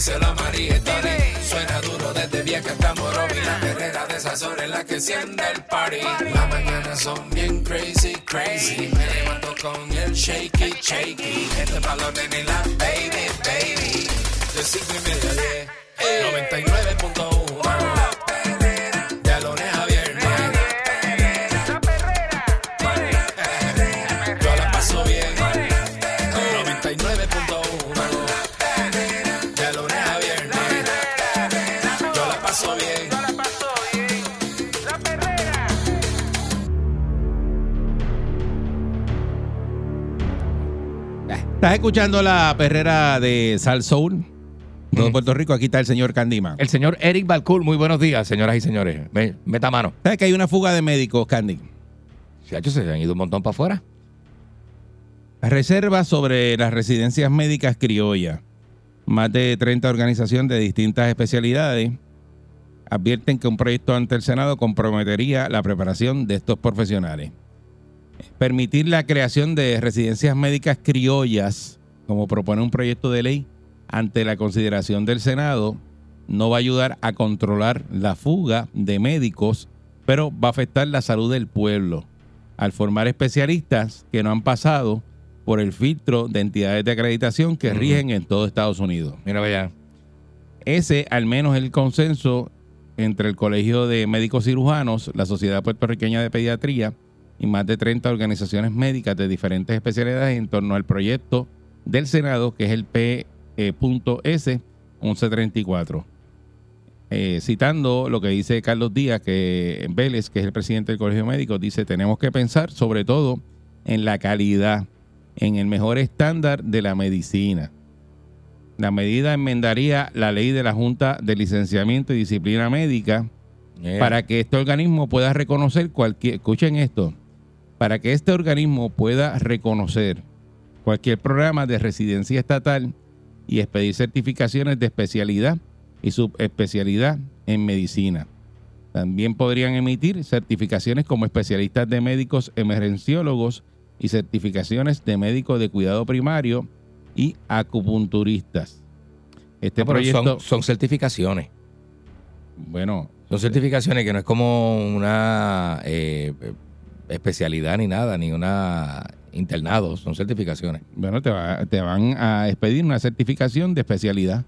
díselo a María y Tony. Suena duro desde vieja hasta Morovi. La perrera de esas horas en la que enciende el party. Las mañanas son bien crazy, crazy. Me levanto con el shaky, shaky. Este balón en la baby, baby. De cinco y media a diez. 99.1 Estás escuchando la perrera de Sal Soul. Todo Puerto Rico, aquí está el señor Candima. El señor Eric Balcour, muy buenos días, señoras y señores. Me- Meta mano. ¿Sabes que hay una fuga de médicos, Candy? Chacho, se han ido un montón para afuera. Reservas sobre las residencias médicas criollas. Más de 30 organizaciones de distintas especialidades advierten que un proyecto ante el Senado comprometería la preparación de estos profesionales. Permitir la creación de residencias médicas criollas, como propone un proyecto de ley, ante la consideración del Senado, no va a ayudar a controlar la fuga de médicos, pero va a afectar la salud del pueblo al formar especialistas que no han pasado por el filtro de entidades de acreditación que rigen en todo Estados Unidos. Mira, vaya. Ese, al menos, es el consenso entre el Colegio de Médicos Cirujanos, la Sociedad Puertorriqueña de Pediatría y más de 30 organizaciones médicas de diferentes especialidades en torno al proyecto del Senado, que es el P.S. 1134. Eh, citando lo que dice Carlos Díaz, que Vélez, que es el presidente del Colegio de Médicos, dice, tenemos que pensar sobre todo en la calidad, en el mejor estándar de la medicina. La medida enmendaría la ley de la Junta de Licenciamiento y Disciplina Médica Yeah. para que este organismo pueda reconocer cualquier, escuchen esto, para que este organismo pueda reconocer cualquier programa de residencia estatal y expedir certificaciones de especialidad y subespecialidad en medicina. También podrían emitir certificaciones como especialistas de médicos emergenciólogos y certificaciones de médicos de cuidado primario y acupunturistas. Este No, pero proyecto, son, son certificaciones. bueno, Son certificaciones que no es como una eh, especialidad ni nada, ni una internado. Son certificaciones. Bueno, te, va- te van a expedir una certificación de especialidad.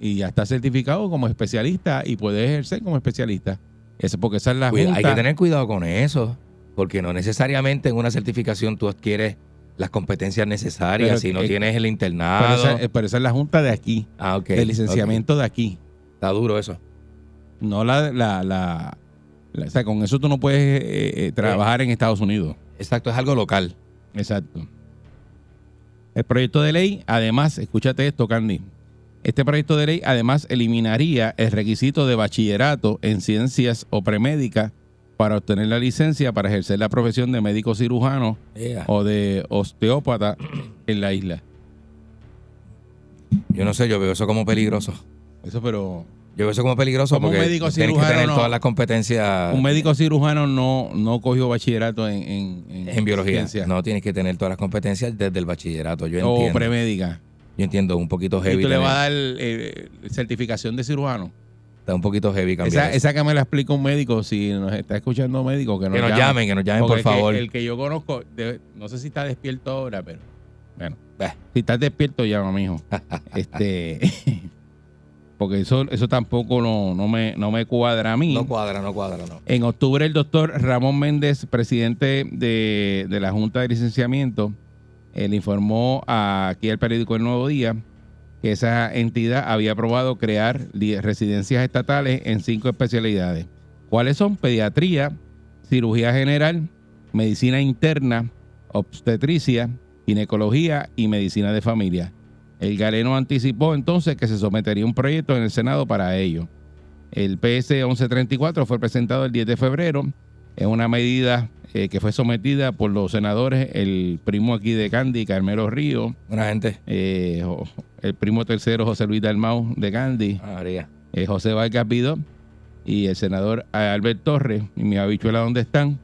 Y ya está certificado como especialista y puedes ejercer como especialista. Eso porque esa es la Cuida- junta. hay que tener cuidado con eso, porque no necesariamente en una certificación tú adquieres las competencias necesarias Pero si no que- tienes el pero, internado. esa, eh, pero esa es la junta de aquí, ah, ok. de licenciamiento de aquí. Está duro eso. No la, la- O sea, con eso tú no puedes eh, eh, trabajar en Estados Unidos. Exacto, es algo local. Exacto. El proyecto de ley, además, escúchate esto, Candy. Este proyecto de ley, además, eliminaría el requisito de bachillerato en ciencias o premédica para obtener la licencia para ejercer la profesión de médico cirujano Yeah. o de osteópata en la isla. Yo no sé, yo veo eso como peligroso. Eso, pero Yo veo eso como peligroso Como un porque médico tienes que cirujano, tener no. todas las competencias un médico cirujano no, no cogió bachillerato en, en, en biología. ciencia No, tienes que tener todas las competencias desde el bachillerato. Yo o entiendo. premédica. Yo entiendo, un poquito Y heavy. tú le tener- vas a dar eh, certificación de cirujano. Está un poquito heavy cambiar. Esa, esa que me la explica un médico, si nos está escuchando un médico, que nos, que nos llame. llamen, que nos llamen, por que- favor. El que yo conozco, de- no sé si está despierto ahora, pero bueno, si estás despierto, llama, mijo. este, porque eso, eso tampoco no, no, me, no me cuadra a mí. No cuadra, no cuadra, no. En octubre, el doctor Ramón Méndez, presidente de, de la Junta de Licenciamiento, eh, le informó a- aquí al periódico El Nuevo Día que esa entidad había aprobado crear residencias estatales en cinco especialidades. ¿Cuáles son? Pediatría, cirugía general, medicina interna, obstetricia, ginecología y medicina de familia. El galeno anticipó entonces que se sometería un proyecto en el Senado para ello. El PS 1134 fue presentado el 10 de febrero. Es una medida eh, que fue sometida por los senadores, el primo aquí de Candy, Carmelo Río, Buena gente. eh, el primo tercero, José Luis Dalmau de Candy, María. eh, José Vargas Vidó y el senador Albert Torres y mi habichuela, ¿dónde están?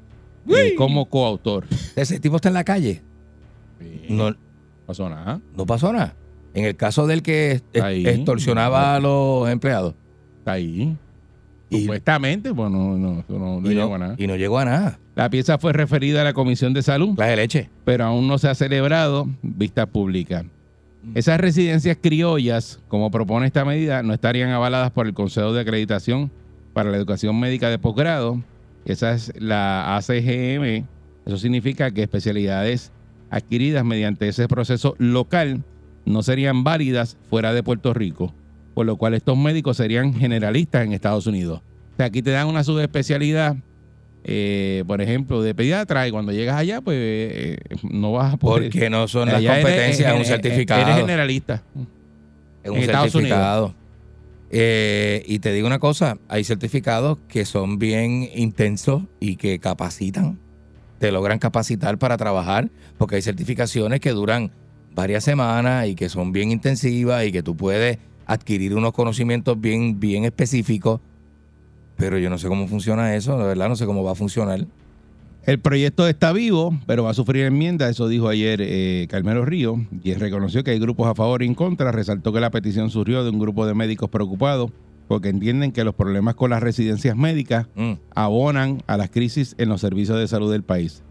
Como coautor. Ese tipo está en la calle. No pasó nada. no pasó nada. En el caso del que Ahí. extorsionaba a los empleados. Está ahí. Y- Supuestamente, pues no, no, no, no y, llegó a nada. y no llegó a nada. La pieza fue referida a la Comisión de Salud, Clase de leche. pero aún no se ha celebrado vista pública. Esas residencias criollas, como propone esta medida, no estarían avaladas por el Consejo de Acreditación para la Educación Médica de Posgrado. Esa es la ACGM. Eso significa que especialidades adquiridas mediante ese proceso local no serían válidas fuera de Puerto Rico, por lo cual estos médicos serían generalistas en Estados Unidos. O sea, aquí te dan una subespecialidad, eh, por ejemplo, de pediatra, y cuando llegas allá, pues eh, no vas a poder. Porque no son las eres- competencias, es un certificado. Eres generalista. Es un en Estados certificado. Eh, y te digo una cosa, hay certificados que son bien intensos y que capacitan, te logran capacitar para trabajar, porque hay certificaciones que duran varias semanas y que son bien intensivas y que tú puedes adquirir unos conocimientos bien, bien específicos, pero yo no sé cómo funciona eso, de verdad no sé cómo va a funcionar. El proyecto está vivo, pero va a sufrir enmienda. Eso dijo ayer eh, Carmelo Río, y reconoció que hay grupos a favor y en contra. Resaltó que la petición surgió de un grupo de médicos preocupados porque entienden que los problemas con las residencias médicas Mm. abonan a las crisis en los servicios de salud del país.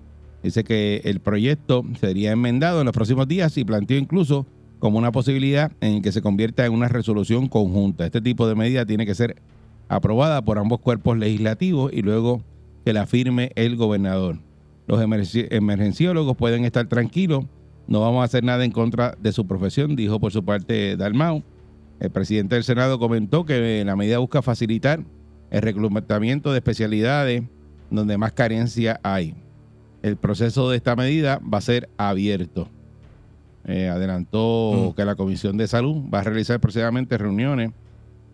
Dice que el proyecto sería enmendado en los próximos días y planteó incluso como una posibilidad en que se convierta en una resolución conjunta. Este tipo de medida tiene que ser aprobada por ambos cuerpos legislativos y luego que la firme el gobernador. Los emergenciólogos pueden estar tranquilos, no vamos a hacer nada en contra de su profesión, dijo por su parte Dalmau. El presidente del Senado comentó que la medida busca facilitar el reclutamiento de especialidades donde más carencia hay. El proceso de esta medida va a ser abierto. Eh, adelantó Mm. que la Comisión de Salud va a realizar próximamente reuniones.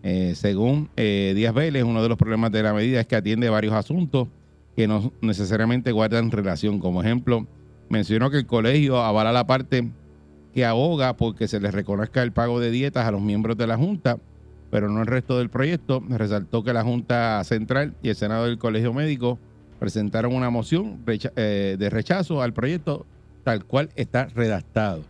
Eh, según eh, Díaz Vélez, uno de los problemas de la medida es que atiende varios asuntos que no necesariamente guardan relación. Como ejemplo, mencionó que el colegio avala la parte que aboga porque se les reconozca el pago de dietas a los miembros de la Junta, pero no el resto del proyecto. Resaltó que la Junta Central y el Senado del Colegio Médico presentaron una moción eh, de rechazo al proyecto tal cual está redactado.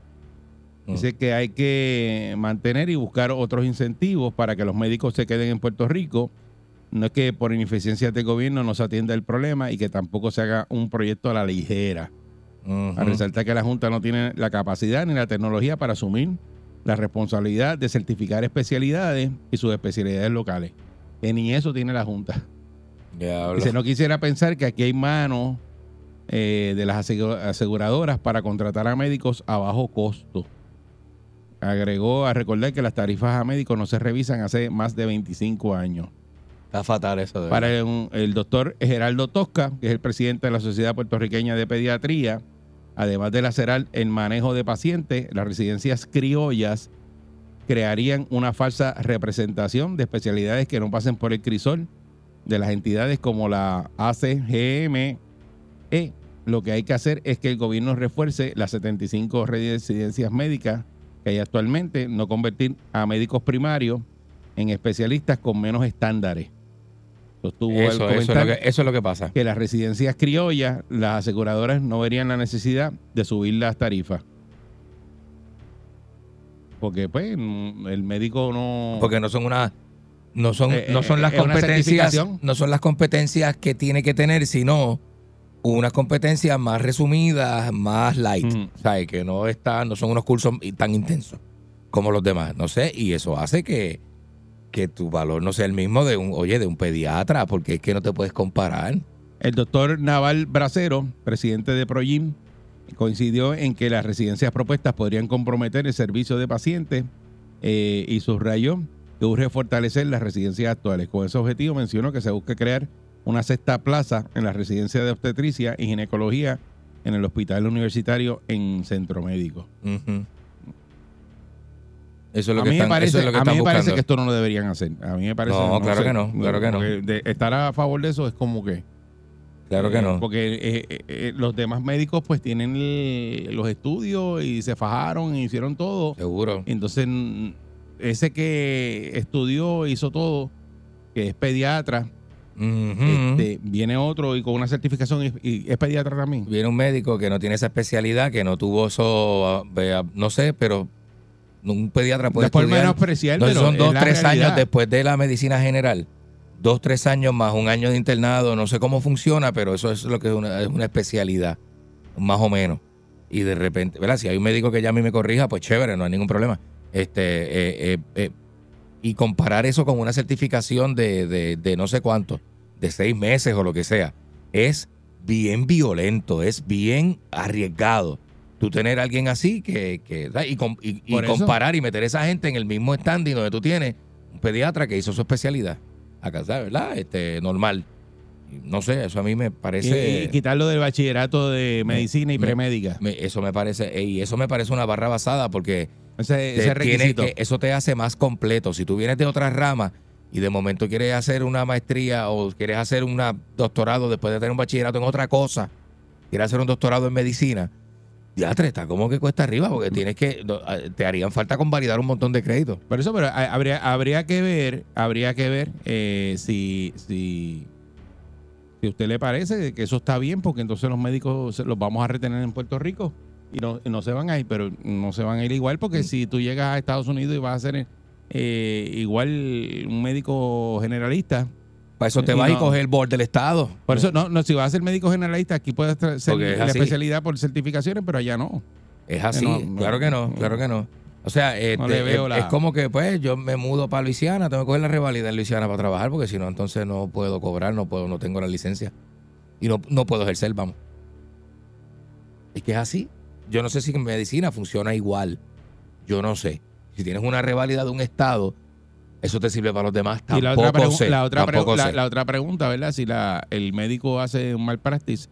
Dice que hay que mantener y buscar otros incentivos para que los médicos se queden en Puerto Rico. No es que por ineficiencias del gobierno no se atienda el problema y que tampoco se haga un proyecto a la ligera. Ujú. A resaltar que la Junta no tiene la capacidad ni la tecnología para asumir la responsabilidad de certificar especialidades y sus especialidades locales. Que ni eso tiene la Junta. Dice, no quisiera pensar que aquí hay manos eh, de las asegu- aseguradoras para contratar a médicos a bajo costo. Agregó a recordar que las tarifas a médicos no se revisan hace más de 25 años. Está fatal eso. de Para el, el doctor Geraldo Tosca, que es el presidente de la Sociedad Puertorriqueña de Pediatría, además de lacerar el manejo de pacientes, las residencias criollas crearían una falsa representación de especialidades que no pasen por el crisol de las entidades como la ACGME. Lo que hay que hacer es que el gobierno refuerce las 75 residencias médicas que hay actualmente, no convertir a médicos primarios en especialistas con menos estándares. Sostuvo el Eso, eso, es lo que, eso es lo que pasa. que las residencias criollas, las aseguradoras no verían la necesidad de subir las tarifas. Porque pues el médico no... Porque no son una no son Eh, no son eh, las es una competencias no son las competencias que tiene que tener sino unas competencias más resumidas más light Ujú. ¿sabes? que no están no son unos cursos tan intensos como los demás no sé y eso hace que que tu valor no sea el mismo de un oye de un pediatra porque es que no te puedes comparar El doctor Naval Bracero, presidente de Projim, coincidió en que las residencias propuestas podrían comprometer el servicio de pacientes eh, y subrayó que urge fortalecer las residencias actuales. Con ese objetivo mencionó que se busca crear una sexta plaza en la residencia de obstetricia y ginecología en el hospital universitario en Centro Médico. Eso es lo a que mí me están, parece, es lo que a mí me parece que esto no lo deberían hacer. A mí me parece No, claro sé, que no, claro que no. de estar a favor de eso es como que Claro que Eh, no. Porque eh, eh, los demás médicos pues tienen el- los estudios y se fajaron y hicieron todo. Seguro. Entonces, ese que estudió, hizo todo, que es pediatra, este, viene otro y con una certificación y, y es pediatra también. Viene un médico que no tiene esa especialidad, que no tuvo eso, no sé, pero un pediatra puede Después estudiar. menospreciar, No, pero son dos, tres realidad. años después de la medicina general. Dos, tres años más un año de internado. No sé cómo funciona, pero eso es lo que es una, es una especialidad, más o menos. Y de repente, ¿verdad? Si hay un médico que llame y me corrija, pues chévere, no hay ningún problema. Este, eh, eh, eh, y comparar eso con una certificación de, de, de no sé cuánto, de seis meses o lo que sea, es bien violento, es bien arriesgado. Tú tener a alguien así que, que y, y- y comparar y meter a esa gente en el mismo standing donde tú tienes un pediatra que hizo su especialidad. Acá. ¿verdad? Este, normal. No sé, eso a mí me parece. y quitarlo del bachillerato de medicina y premédica. me- eso me parece, y eso me parece una barra basada porque Ese, te ese tiene requisito. que- eso te hace más completo. Si tú vienes de otra rama y de momento quieres hacer una maestría o quieres hacer un doctorado después de tener un bachillerato en otra cosa, quieres hacer un doctorado en medicina, ya te está como que cuesta arriba porque tienes que, te harían falta convalidar un montón de créditos. Por eso, pero ha- habría, habría que ver, habría que ver eh, si, si, si a usted le parece que eso está bien, porque entonces los médicos los vamos a retener en Puerto Rico y no, y no se van a ir, pero no se van a ir igual, porque si tú llegas a Estados Unidos y vas a ser eh, igual un médico generalista, Para eso te Y vas y no- coges el board del Estado. por eso no, no si vas a ser médico generalista, aquí puedes ser es la así. especialidad por certificaciones, pero allá no. Es así, no, claro que no, claro que no. O sea, este, No le veo es, la- es como que pues yo me mudo para Luisiana, tengo que coger la revalida en Luisiana para trabajar porque si no entonces no puedo cobrar, no puedo, no tengo la licencia y no, no puedo ejercer, vamos. Es que es así. Yo no sé si en medicina funciona igual. Yo no sé. Si tienes una revalida de un estado, eso te sirve para los demás. y la Tampoco otra, sé. la, otra tampoco la- sé. la otra pregunta, ¿verdad? Si la, el médico hace un malpractice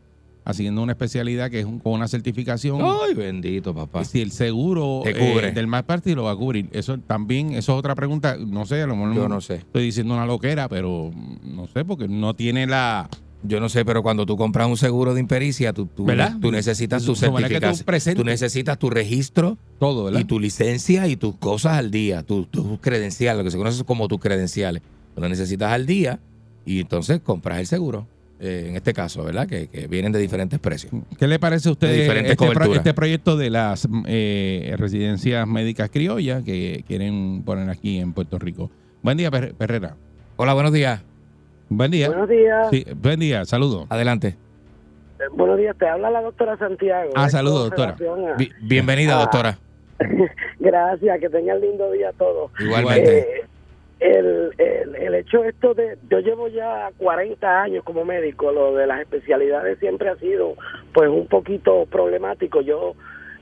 haciendo una especialidad que es un- con una certificación, Ay, bendito, papá. si el seguro Te eh, del malpractice lo va a cubrir. Eso también, eso es otra pregunta. No sé, a lo mejor Yo no sé. estoy diciendo una loquera, pero no sé, porque no tiene la... Yo no sé, pero cuando tú compras un seguro de impericia, tú, tú, ¿Verdad? tú necesitas tu tú certificación. Tú necesitas tu registro Todo, ¿verdad? y tu licencia y tus cosas al día, tus tu credenciales, lo que se conoce como tus credenciales. Tú lo necesitas al día y entonces compras el seguro. eh, en este caso, ¿verdad? Que, que vienen de diferentes precios. ¿Qué le parece a usted este, pro- este proyecto de las eh, residencias médicas criollas que quieren poner aquí en Puerto Rico? Buen día, Per- Perrera. Hola, buenos días. Buen día. Buenos días. Sí, buen día, saludos. Adelante. Eh, Buenos días, te habla la doctora Santiago. Ah, saludos, doctora. a- Bi- bienvenida, Ah. doctora. Gracias, que tengan lindo día todos. Igualmente. Eh, el, el, el hecho esto de, yo llevo ya 40 años como médico, lo de las especialidades siempre ha sido pues un poquito problemático. Yo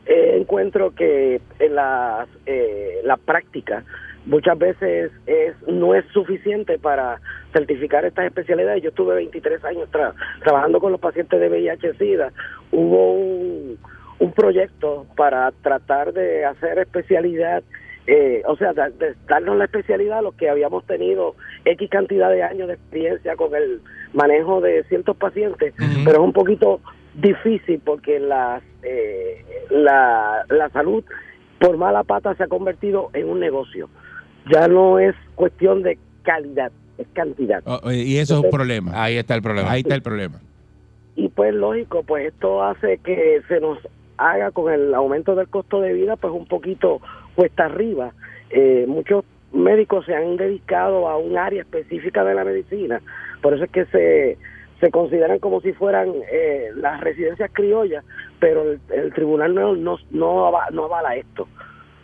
eh, encuentro que en las, eh, la práctica muchas veces es no es suficiente para certificar estas especialidades. Yo estuve 23 años tra- trabajando con los pacientes de VIH-Sida. Hubo un, un proyecto para tratar de hacer especialidad, eh, o sea, de darnos la especialidad a los que habíamos tenido X cantidad de años de experiencia con el manejo de ciertos pacientes, pero es un poquito difícil porque las, eh, la, la salud por mala pata se ha convertido en un negocio. Ya no es cuestión de calidad, es cantidad. Oh, eh, y eso es un problema. Ahí está el problema. Ahí está el problema. y pues lógico, pues esto hace que se nos haga con el aumento del costo de vida pues un poquito cuesta arriba. Eh, muchos médicos se han dedicado a un área específica de la medicina, por eso es que se, se consideran como si fueran eh, las residencias criollas, pero el, el tribunal no, no, no, no avala esto,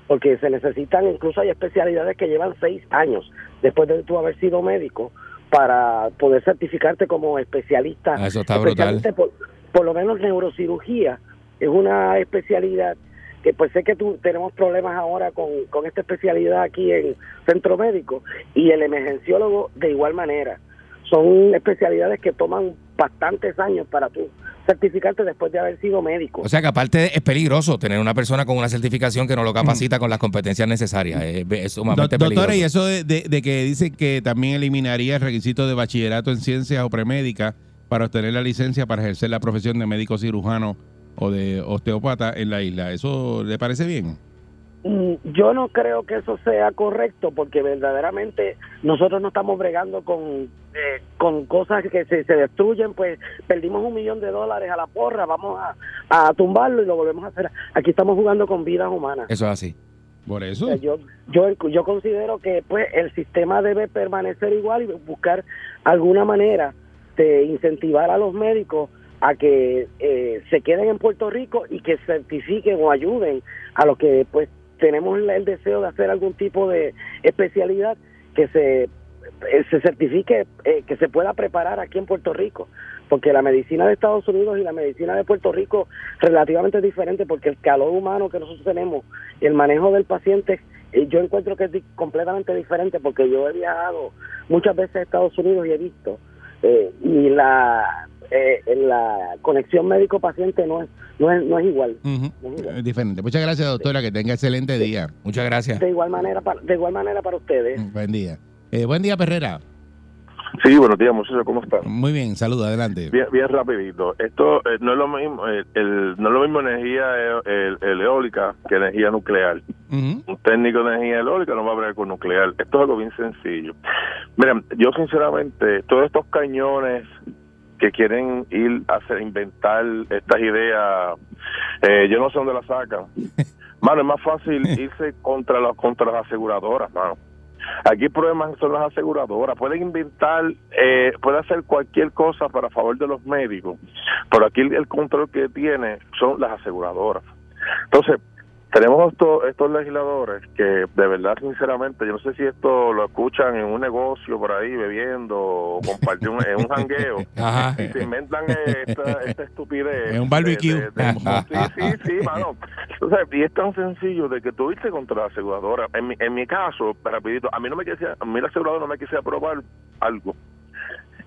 porque se necesitan, incluso hay especialidades que llevan seis años después de tú haber sido médico para poder certificarte como especialista Ah, eso está brutal. por, por lo menos neurocirugía es una especialidad que pues sé que tú tenemos problemas ahora con, con esta especialidad aquí en centro médico y el emergenciólogo de igual manera son especialidades que toman bastantes años para tú certificarte después de haber sido médico O sea que aparte es peligroso tener una persona con una certificación que no lo capacita con las competencias necesarias. Es, es sumamente Do- peligroso. doctora, y eso de, de- de que dicen que también eliminaría el requisito de bachillerato en ciencias o premédica para obtener la licencia para ejercer la profesión de médico cirujano o de osteópata en la isla. ¿Eso le parece bien? Mm, Yo no creo que eso sea correcto porque verdaderamente nosotros no estamos bregando con, eh, con cosas que se, se destruyen, pues perdimos un millón de dólares a la porra, vamos a, a tumbarlo y lo volvemos a hacer. Aquí estamos jugando con vidas humanas. Eso es así. Por eso. O sea, yo, yo, yo considero que pues el sistema debe permanecer igual y buscar alguna manera de incentivar a los médicos a que eh, se queden en Puerto Rico y que certifiquen o ayuden a los que pues tenemos el, deseo de hacer algún tipo de especialidad que se eh, se certifique eh, que se pueda preparar aquí en Puerto Rico porque la medicina de Estados Unidos y la medicina de Puerto Rico relativamente diferente porque el calor humano que nosotros tenemos el manejo del paciente eh, yo encuentro que es completamente diferente porque yo he viajado muchas veces a Estados Unidos y he visto eh, y la eh, la conexión médico paciente no es no es no es igual no es igual. Es diferente. Muchas gracias, doctora. Que tenga excelente día. Muchas gracias. de igual manera para, de igual manera para ustedes Buen día. Eh, buen día, Perrera. Sí, buenos días, muchachos, ¿cómo están? Muy bien, saludos, adelante. Bien, bien rapidito. Esto eh, no es lo mismo, el, el- no es lo mismo energía eh, el- el eólica que energía nuclear. Un técnico de energía eólica no va a hablar con nuclear. Esto es algo bien sencillo. Mira, yo sinceramente, todos estos cañones que quieren ir a hacer, inventar estas ideas, eh, yo no sé dónde las sacan. Mano, es más fácil irse contra las contra las aseguradoras, mano. Aquí el problema son las aseguradoras. Pueden inventar, eh, pueden hacer cualquier cosa para favor de los médicos, pero aquí el, el control que tiene son las aseguradoras. Entonces, tenemos estos, estos legisladores que de verdad, sinceramente, yo no sé si esto lo escuchan en un negocio por ahí bebiendo o compartiendo en un jangueo Ajá. y se inventan esta, esta estupidez. En un barbecue. de- de- de- sí, sí, sí, mano. O sea, y es tan sencillo de que tú irte contra la aseguradora. En mi, en mi caso, rapidito, a mí no me quise, a mí la aseguradora no me quise aprobar algo.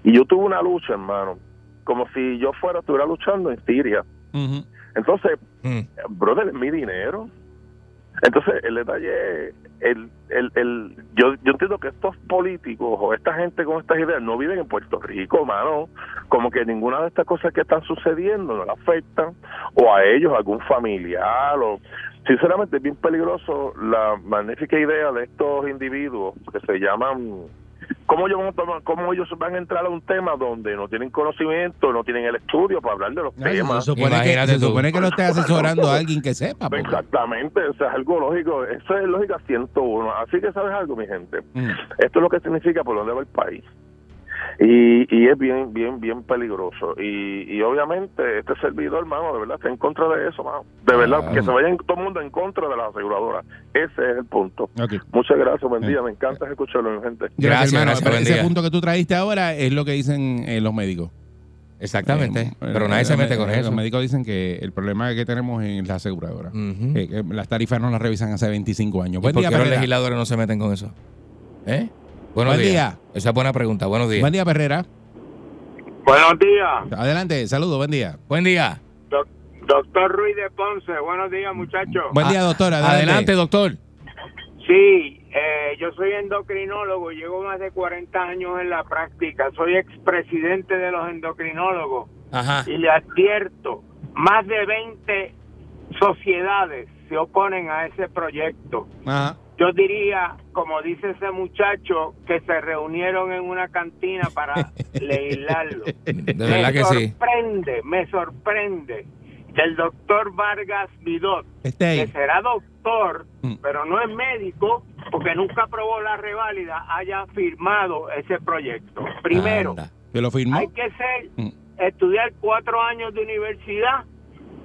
Y yo tuve una lucha, hermano, como si yo fuera, estuviera luchando en Siria. Ujú. Entonces, Mm. brother, es mi dinero. Entonces, el detalle es, el, el, el, yo, yo entiendo que estos políticos o esta gente con estas ideas no viven en Puerto Rico, mano. Como que ninguna de estas cosas que están sucediendo no le afectan, o a ellos, a algún familiar, o. Sinceramente, es bien peligroso la magnífica idea de estos individuos que se llaman ¿Cómo ellos, van a tomar- ¿Cómo ellos van a entrar a un tema donde no tienen conocimiento, no tienen el estudio para hablar de los No, se temas? supone, que, se supone que lo esté asesorando a alguien que sepa. porque- Exactamente, o sea, es algo lógico. Eso es lógica 101. Así que, ¿sabes algo, mi gente? Mm. Esto es lo que significa por dónde va el país. Y, y es bien, bien, bien peligroso. Y, y obviamente este servidor, hermano, de verdad está en contra de eso, mano. De verdad, Ah. que se vayan todo el mundo en contra de las aseguradoras. Ese es el punto. Muchas gracias, buen día. Me encanta escucharlo, mi gente. Gracias, hermano. gracias, Pero buen ese día. punto que tú trajiste ahora es lo que dicen eh, los médicos. Exactamente. Eh, Pero nadie se los mete me- con Los eso. médicos dicen que el problema que tenemos en la aseguradora. Ujú. que- que las tarifas no las revisan hace 25 años. ¿Y Buen por día, qué los legisladores no se meten con eso? ¿Eh? Buenos Buen días. día. Esa es buena pregunta. Buenos días. Buen día, Perrera. Buenos días, Adelante, saludos, buen día. Buen día. doc- doctor Ruiz de Ponce. Buenos días, muchachos. Buen día, Ah, doctora. Adelante. Adelante, doctor. Sí, eh, yo soy endocrinólogo, llevo más de 40 años en la práctica, soy expresidente de los endocrinólogos Ajá. y le advierto, más de 20 sociedades se oponen a ese proyecto. Ajá. Yo diría, como dice ese muchacho, que se reunieron en una cantina para legislarlo. De verdad me que sí. sorprende, me sorprende que el doctor Vargas Vidot, que será doctor, Mm. pero no es médico, porque nunca aprobó la reválida, haya firmado ese proyecto. Primero. ¿Te lo firmó? hay que ser, Mm. estudiar cuatro años de universidad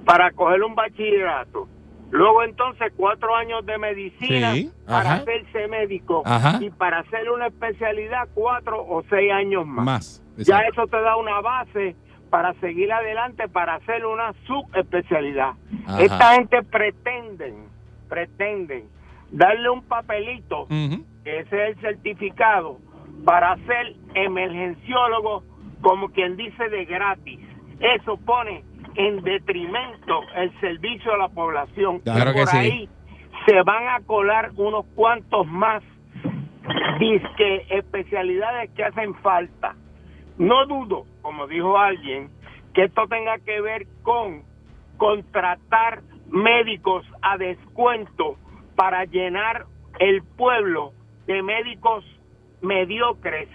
para coger un bachillerato. Luego entonces cuatro años de medicina Sí, para ajá. hacerse médico. Ajá. Y para hacer una especialidad cuatro o seis años más. Más. Ya eso te da una base para seguir adelante, para hacer una subespecialidad. Ajá. Esta gente pretenden, pretenden darle un papelito, que ese es el certificado, para ser emergenciólogo, como quien dice, de gratis. Eso pone en detrimento el servicio a la población. Claro que por sí. ahí se van a colar unos cuantos más disque especialidades que hacen falta. No dudo, como dijo alguien, que esto tenga que ver con contratar médicos a descuento para llenar el pueblo de médicos mediocres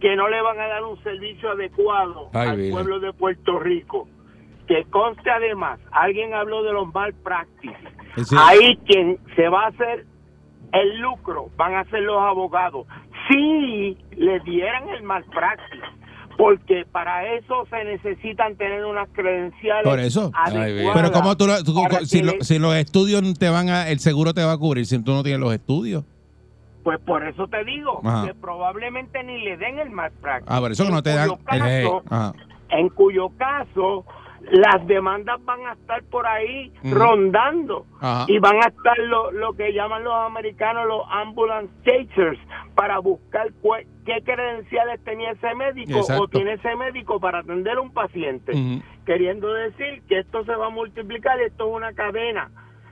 que no le van a dar un servicio adecuado Ay, al pueblo de Puerto Rico. Que conste además, alguien habló de los malpractice. Sí. Ahí quien se va a hacer el lucro van a ser los abogados. Si le dieran el malpractice, porque para eso se necesitan tener unas credenciales Por eso. Adecuadas Pero como tú, lo- tú- si, lo- si los estudios te van a, el seguro te va a cubrir si tú no tienes los estudios. Pues por eso te digo Ajá. que probablemente ni le den el malpractice. Ah, por eso que no te dan En cuyo el- caso- Ajá. en cuyo caso las demandas van a estar por ahí rondando Ajá. y van a estar lo, lo que llaman los americanos los ambulance chasers para buscar cue- qué credenciales tenía ese médico Exacto. o tiene ese médico para atender a un paciente queriendo decir que esto se va a multiplicar, esto es una cadena,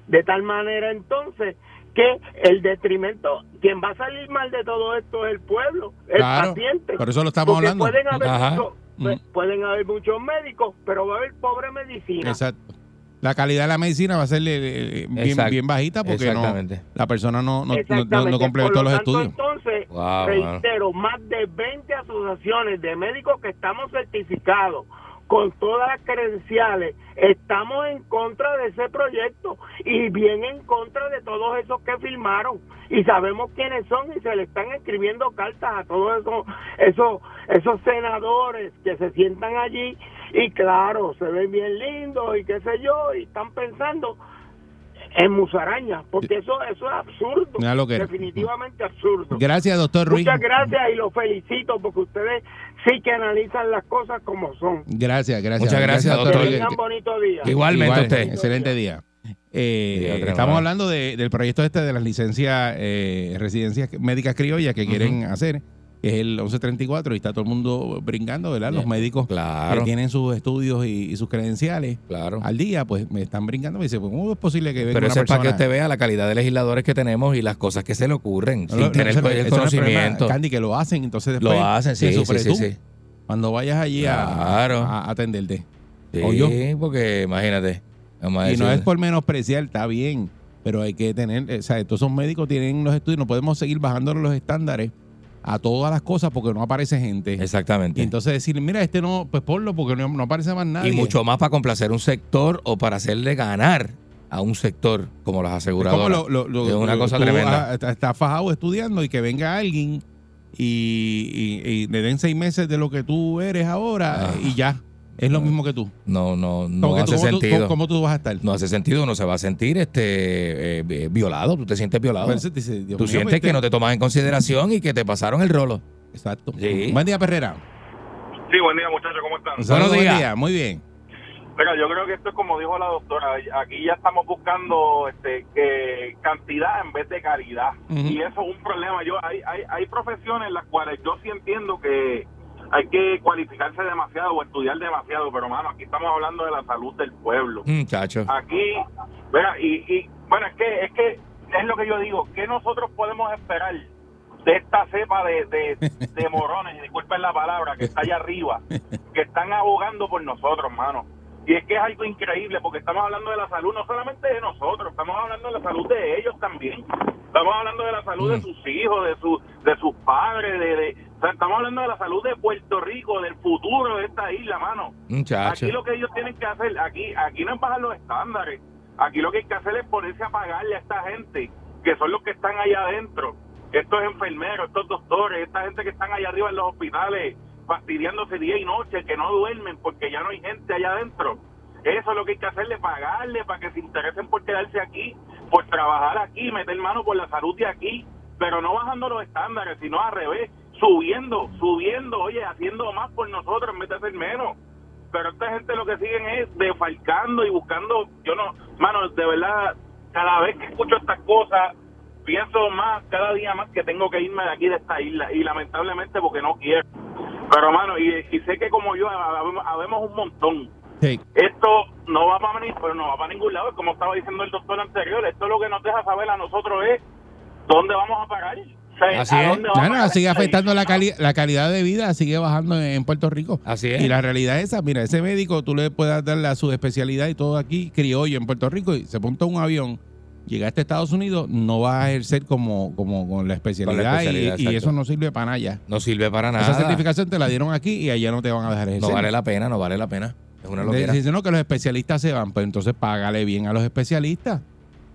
de tal manera entonces que el detrimento, quien va a salir mal de todo esto es el pueblo, el Claro, paciente. por eso lo estamos Porque hablando. Pueden haber, pues, Mm. pueden haber muchos médicos, pero va a haber pobre medicina. Exacto. La calidad de la medicina va a ser eh, eh, bien, bajita porque no, la persona no, no, no, no, todos lo los tanto, estudios. Entonces, Wow, reitero, más de 20 asociaciones de médicos que estamos certificados con todas las credenciales, estamos en contra de ese proyecto y bien en contra de todos esos que firmaron. Y sabemos quiénes son y se le están escribiendo cartas a todos esos, esos, esos senadores que se sientan allí y claro, se ven bien lindos y qué sé yo, y están pensando en musaraña, porque eso, eso es absurdo, definitivamente absurdo. Gracias, doctor Ruiz. Muchas gracias y los felicito porque ustedes sí que analizan las cosas como son. Gracias, gracias. Muchas gracias, doctor. tengan bonito día. Igualmente Igual, usted. Excelente día. Eh, estamos hablando de- del proyecto este de las licencias, eh, residencias médicas criollas que quieren hacer, que es el 1134, y está todo el mundo brincando, ¿verdad? Los Bien. médicos Claro. que tienen sus estudios y, y sus credenciales Claro. al día, pues me están brincando. Me dice, pues, ¿cómo es posible que venga Pero una eso es para que usted vea la calidad de legisladores que tenemos y las cosas que se le ocurren No, sin no, tener no- el, conocimiento. Candy, que lo hacen, entonces Lo después hacen, sí, sí, sí. Cuando vayas allí a- Claro. a, a atenderte. Sí, O yo. porque imagínate. Y no es por menospreciar, está bien, pero hay que tener, eh, o sea, estos son médicos, tienen los estudios, no podemos seguir bajando los estándares a todas las cosas porque no aparece gente. Exactamente. Y entonces decir, mira, este no, pues ponlo porque no, no aparece más nadie. Y mucho más para complacer un sector o para hacerle ganar a un sector como las Es aseguradoras. como lo, lo- lo- es una cosa tremenda. está- fajado estudiando y que venga alguien y, y- y le den seis meses de lo que tú eres ahora Ah. y ya. Es lo mismo que tú. No, no, no hace ¿cómo tú- sentido. ¿Cómo tú vas a estar? No hace sentido, uno se va a sentir este eh, violado, tú te sientes violado. Pues, dice, tú mío, sientes pues, que no te tomas en consideración y que te pasaron el rolo. Exacto. Sí. Buen día, Perrera. Sí, buen día, muchachos, ¿cómo están? Saludos, buen días. día. Muy bien. Mira, yo creo que esto es como dijo la doctora, aquí ya estamos buscando este, que cantidad en vez de calidad. Y eso es un problema. Yo hay, hay, hay profesiones en las cuales yo sí entiendo que hay que cualificarse demasiado o estudiar demasiado, pero mano, aquí estamos hablando de la salud del pueblo. Muchacho. Aquí, mira, y, y bueno, es que, es que es lo que yo digo, ¿qué nosotros podemos esperar de esta cepa de, de, de morones, disculpen la palabra, que está allá arriba, que están abogando por nosotros, hermano? Y es que es algo increíble, porque estamos hablando de la salud no solamente de nosotros, estamos hablando de la salud de ellos también. Estamos hablando de la salud de Mm. sus hijos, de, su, de sus padres, de, de, o sea, estamos hablando de la salud de Puerto Rico, del futuro de esta isla, mano. Muchacho. Aquí lo que ellos tienen que hacer, aquí, aquí no es bajar los estándares, aquí lo que hay que hacer es ponerse a pagarle a esta gente, que son los que están allá adentro, estos enfermeros, estos doctores, esta gente que están allá arriba en los hospitales, fastidiándose día y noche, que no duermen porque ya no hay gente allá adentro. Eso es lo que hay que hacerle, pagarle para que se interesen por quedarse aquí, por trabajar aquí, meter mano por la salud de aquí, pero no bajando los estándares, sino al revés, subiendo, subiendo, oye, haciendo más por nosotros en vez de hacer menos pero esta gente lo que siguen es defalcando y buscando, yo no, mano, de verdad, cada vez que escucho estas cosas, pienso más, cada día más que tengo que irme de aquí de esta isla, y lamentablemente porque no quiero. Pero, mano, y, y sé que como yo, habemos, habemos un montón. Sí. Esto no va para, pero no va para ningún lado, como estaba diciendo el doctor anterior, esto lo que nos deja saber a nosotros es dónde vamos a parar. O sea, Así ¿a es. a sigue afectando la, cali- la calidad de vida, sigue bajando en, en Puerto Rico. Así es. Y la realidad es esa, mira, ese médico tú le puedes dar la su especialidad y todo aquí, criollo en Puerto Rico, y se monta un avión, llega a Estados Unidos, no va a ejercer como, como con la especialidad, y- especialidad, y, exacto. eso no sirve para nada ya. No sirve para Esa nada. certificación te la dieron aquí y allá no te van a dejar ejercer. No vale la pena, no vale la pena. Es una loquera. Dicen no, que los especialistas se van, pues entonces págale bien a los especialistas.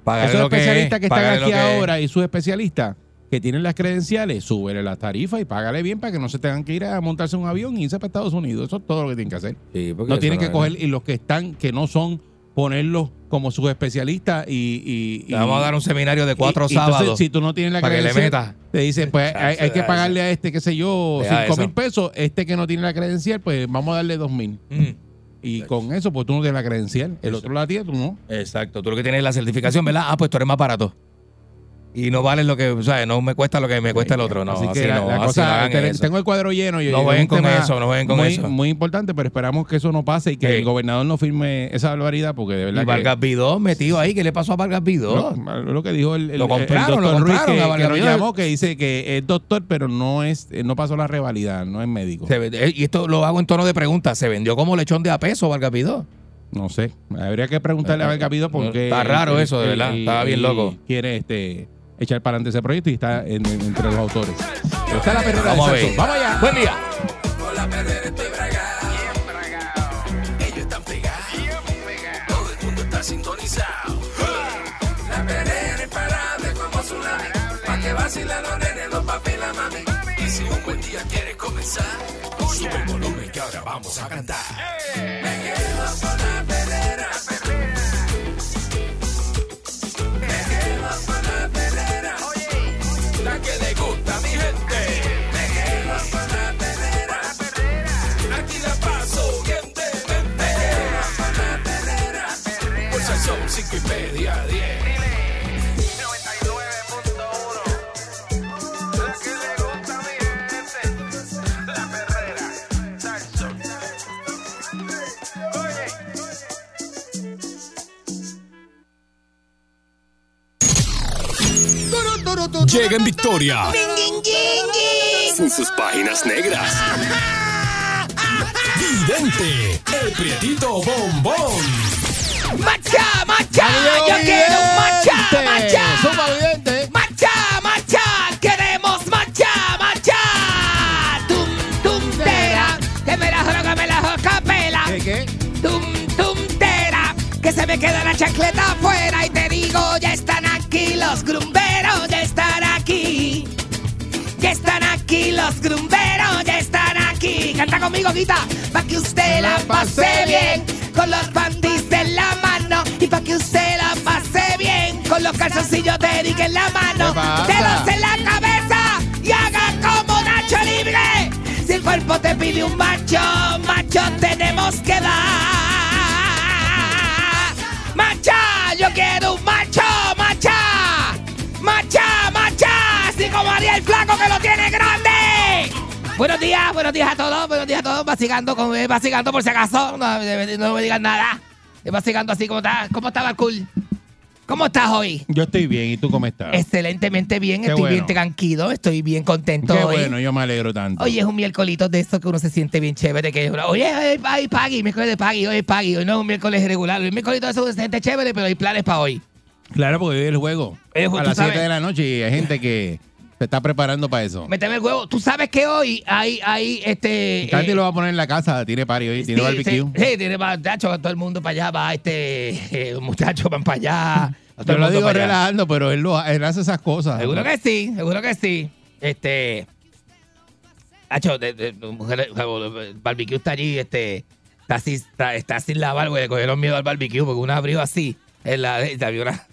Pagarle Esos lo que especialistas es, que, están aquí es. ahora y sus especialistas que tienen las credenciales, súbele las tarifas y págale bien para que no se tengan que ir a montarse un avión y irse para Estados Unidos. Eso es todo lo que tienen que hacer. Sí, No tienen que es- coger, y los que están, que no son, ponerlos como sus especialistas y, y- vamos a dar un seminario de cuatro y- y entonces, sábados. si tú no tienes la credencial, te dice, pues hay, hay que pagarle a este, qué sé yo, cinco mil pesos, este que no tiene la credencial, pues vamos a darle dos mil. Mm, Y con eso, pues tú no tienes la credencial. El Eso. otro la tiene, tú no. Exacto. Tú lo que tienes es la certificación, ¿verdad? Ah, pues tú eres más barato. Y no vale lo que, o sea, no me cuesta lo que me cuesta el otro. No, así así, que la, no, la así cosa, no hagan te- eso. tengo el cuadro lleno. y- No un con eso, no jueguen con muy, eso. Muy importante, pero esperamos que eso no pase y que Sí. el gobernador no firme esa barbaridad porque de verdad Y. Vargas Vidó metido ahí. ¿Qué le pasó a Vargas Vidó? Lo que dijo el, el- Lo compraron, el lo Ruiz compraron a Vargas que llamó que dice que es doctor pero no es eh, no pasó la revalida no es médico Se eh, y esto lo hago en tono de pregunta. ¿Se vendió como lechón de a peso Vargas Vidó? no sé habría que preguntarle a Vargas Vidal porque Está raro eso, de verdad. Estaba bien loco. quiere este echar para adelante ese proyecto y está en- en- entre los autores Pero está la perrera Vamos de. Salsón. vamos allá Buen día. Con la perrera estoy bragado. Ellos están pegados. Todo el mundo está sintonizado. La perrera imparable como tsunami. Pa' que vacilan los nenes, los papi y la mami. Y si un buen día quieres comenzar, sube el volumen que ahora vamos a cantar. Me quedo con la perrera Salsón Llega en victoria. Sin sus páginas negras. Vidente, el prietito bombón. ¡Marcha, marcha! ¡Yo quiero un marcha, marcha! Suma vidente ¡Marcha, marcha! ¡Queremos marcha, marcha! ¡Tum, tum, tera! ¡Que me la juro, que me la juro, capela! ¿Qué, qué? ¡Tum, tum, tera! ¡Que se me queda la chancleta afuera! Y te digo, ya están aquí los grumberos, ya están aquí. Ya están aquí los grumberos, ya están aquí. Canta conmigo, Guita, pa' que usted la pase bien. Calzoncillos de Eric en la mano, dedos en la cabeza y haga como Nacho Libre. Si el cuerpo te pide un macho, macho tenemos que dar. ¡Macha! ¡Yo quiero un macho! ¡Macha! ¡Macha! ¡Macha! Así como haría el flaco que lo tiene grande. Buenos días, buenos días a todos, buenos días a todos. Vacilando, con, eh, vacilando por si acaso. No, eh, no me digan nada. Eh, Vacilando así como está. ¿Cómo estaba el cool? ¿Cómo estás hoy? yo estoy bien y tú cómo estás Excelentemente bien, Qué estoy bien tranquilo, estoy bien contento qué hoy. bueno yo me alegro tanto Hoy es un miércolito de eso que uno se siente bien chévere. Que uno, oye, hoy hay Pagui, miércoles de Pagui, hoy es Pagui, hoy no es un miércoles regular. Hoy es miércolito de eso que se siente chévere, pero hay planes para hoy. claro porque hoy es el juego a tú las sabes. 7 de la noche y hay gente que se está preparando para eso Méteme el huevo. Tú sabes que hoy hay, hay este. Candy eh, lo va a poner en la casa tiene party hoy tiene sí, barbecue Sí, sí, tiene muchachos, todo el mundo para allá, va este. eh, muchachos van para allá. Yo lo digo relajando, pero él, lo, él hace esas cosas. Seguro que sí, seguro que sí. Este. Hacho, de, de- barbecue está allí, este. Está, está, está sin lavar, güey. Le cogieron miedo al barbecue porque una abrió así. En la, había una-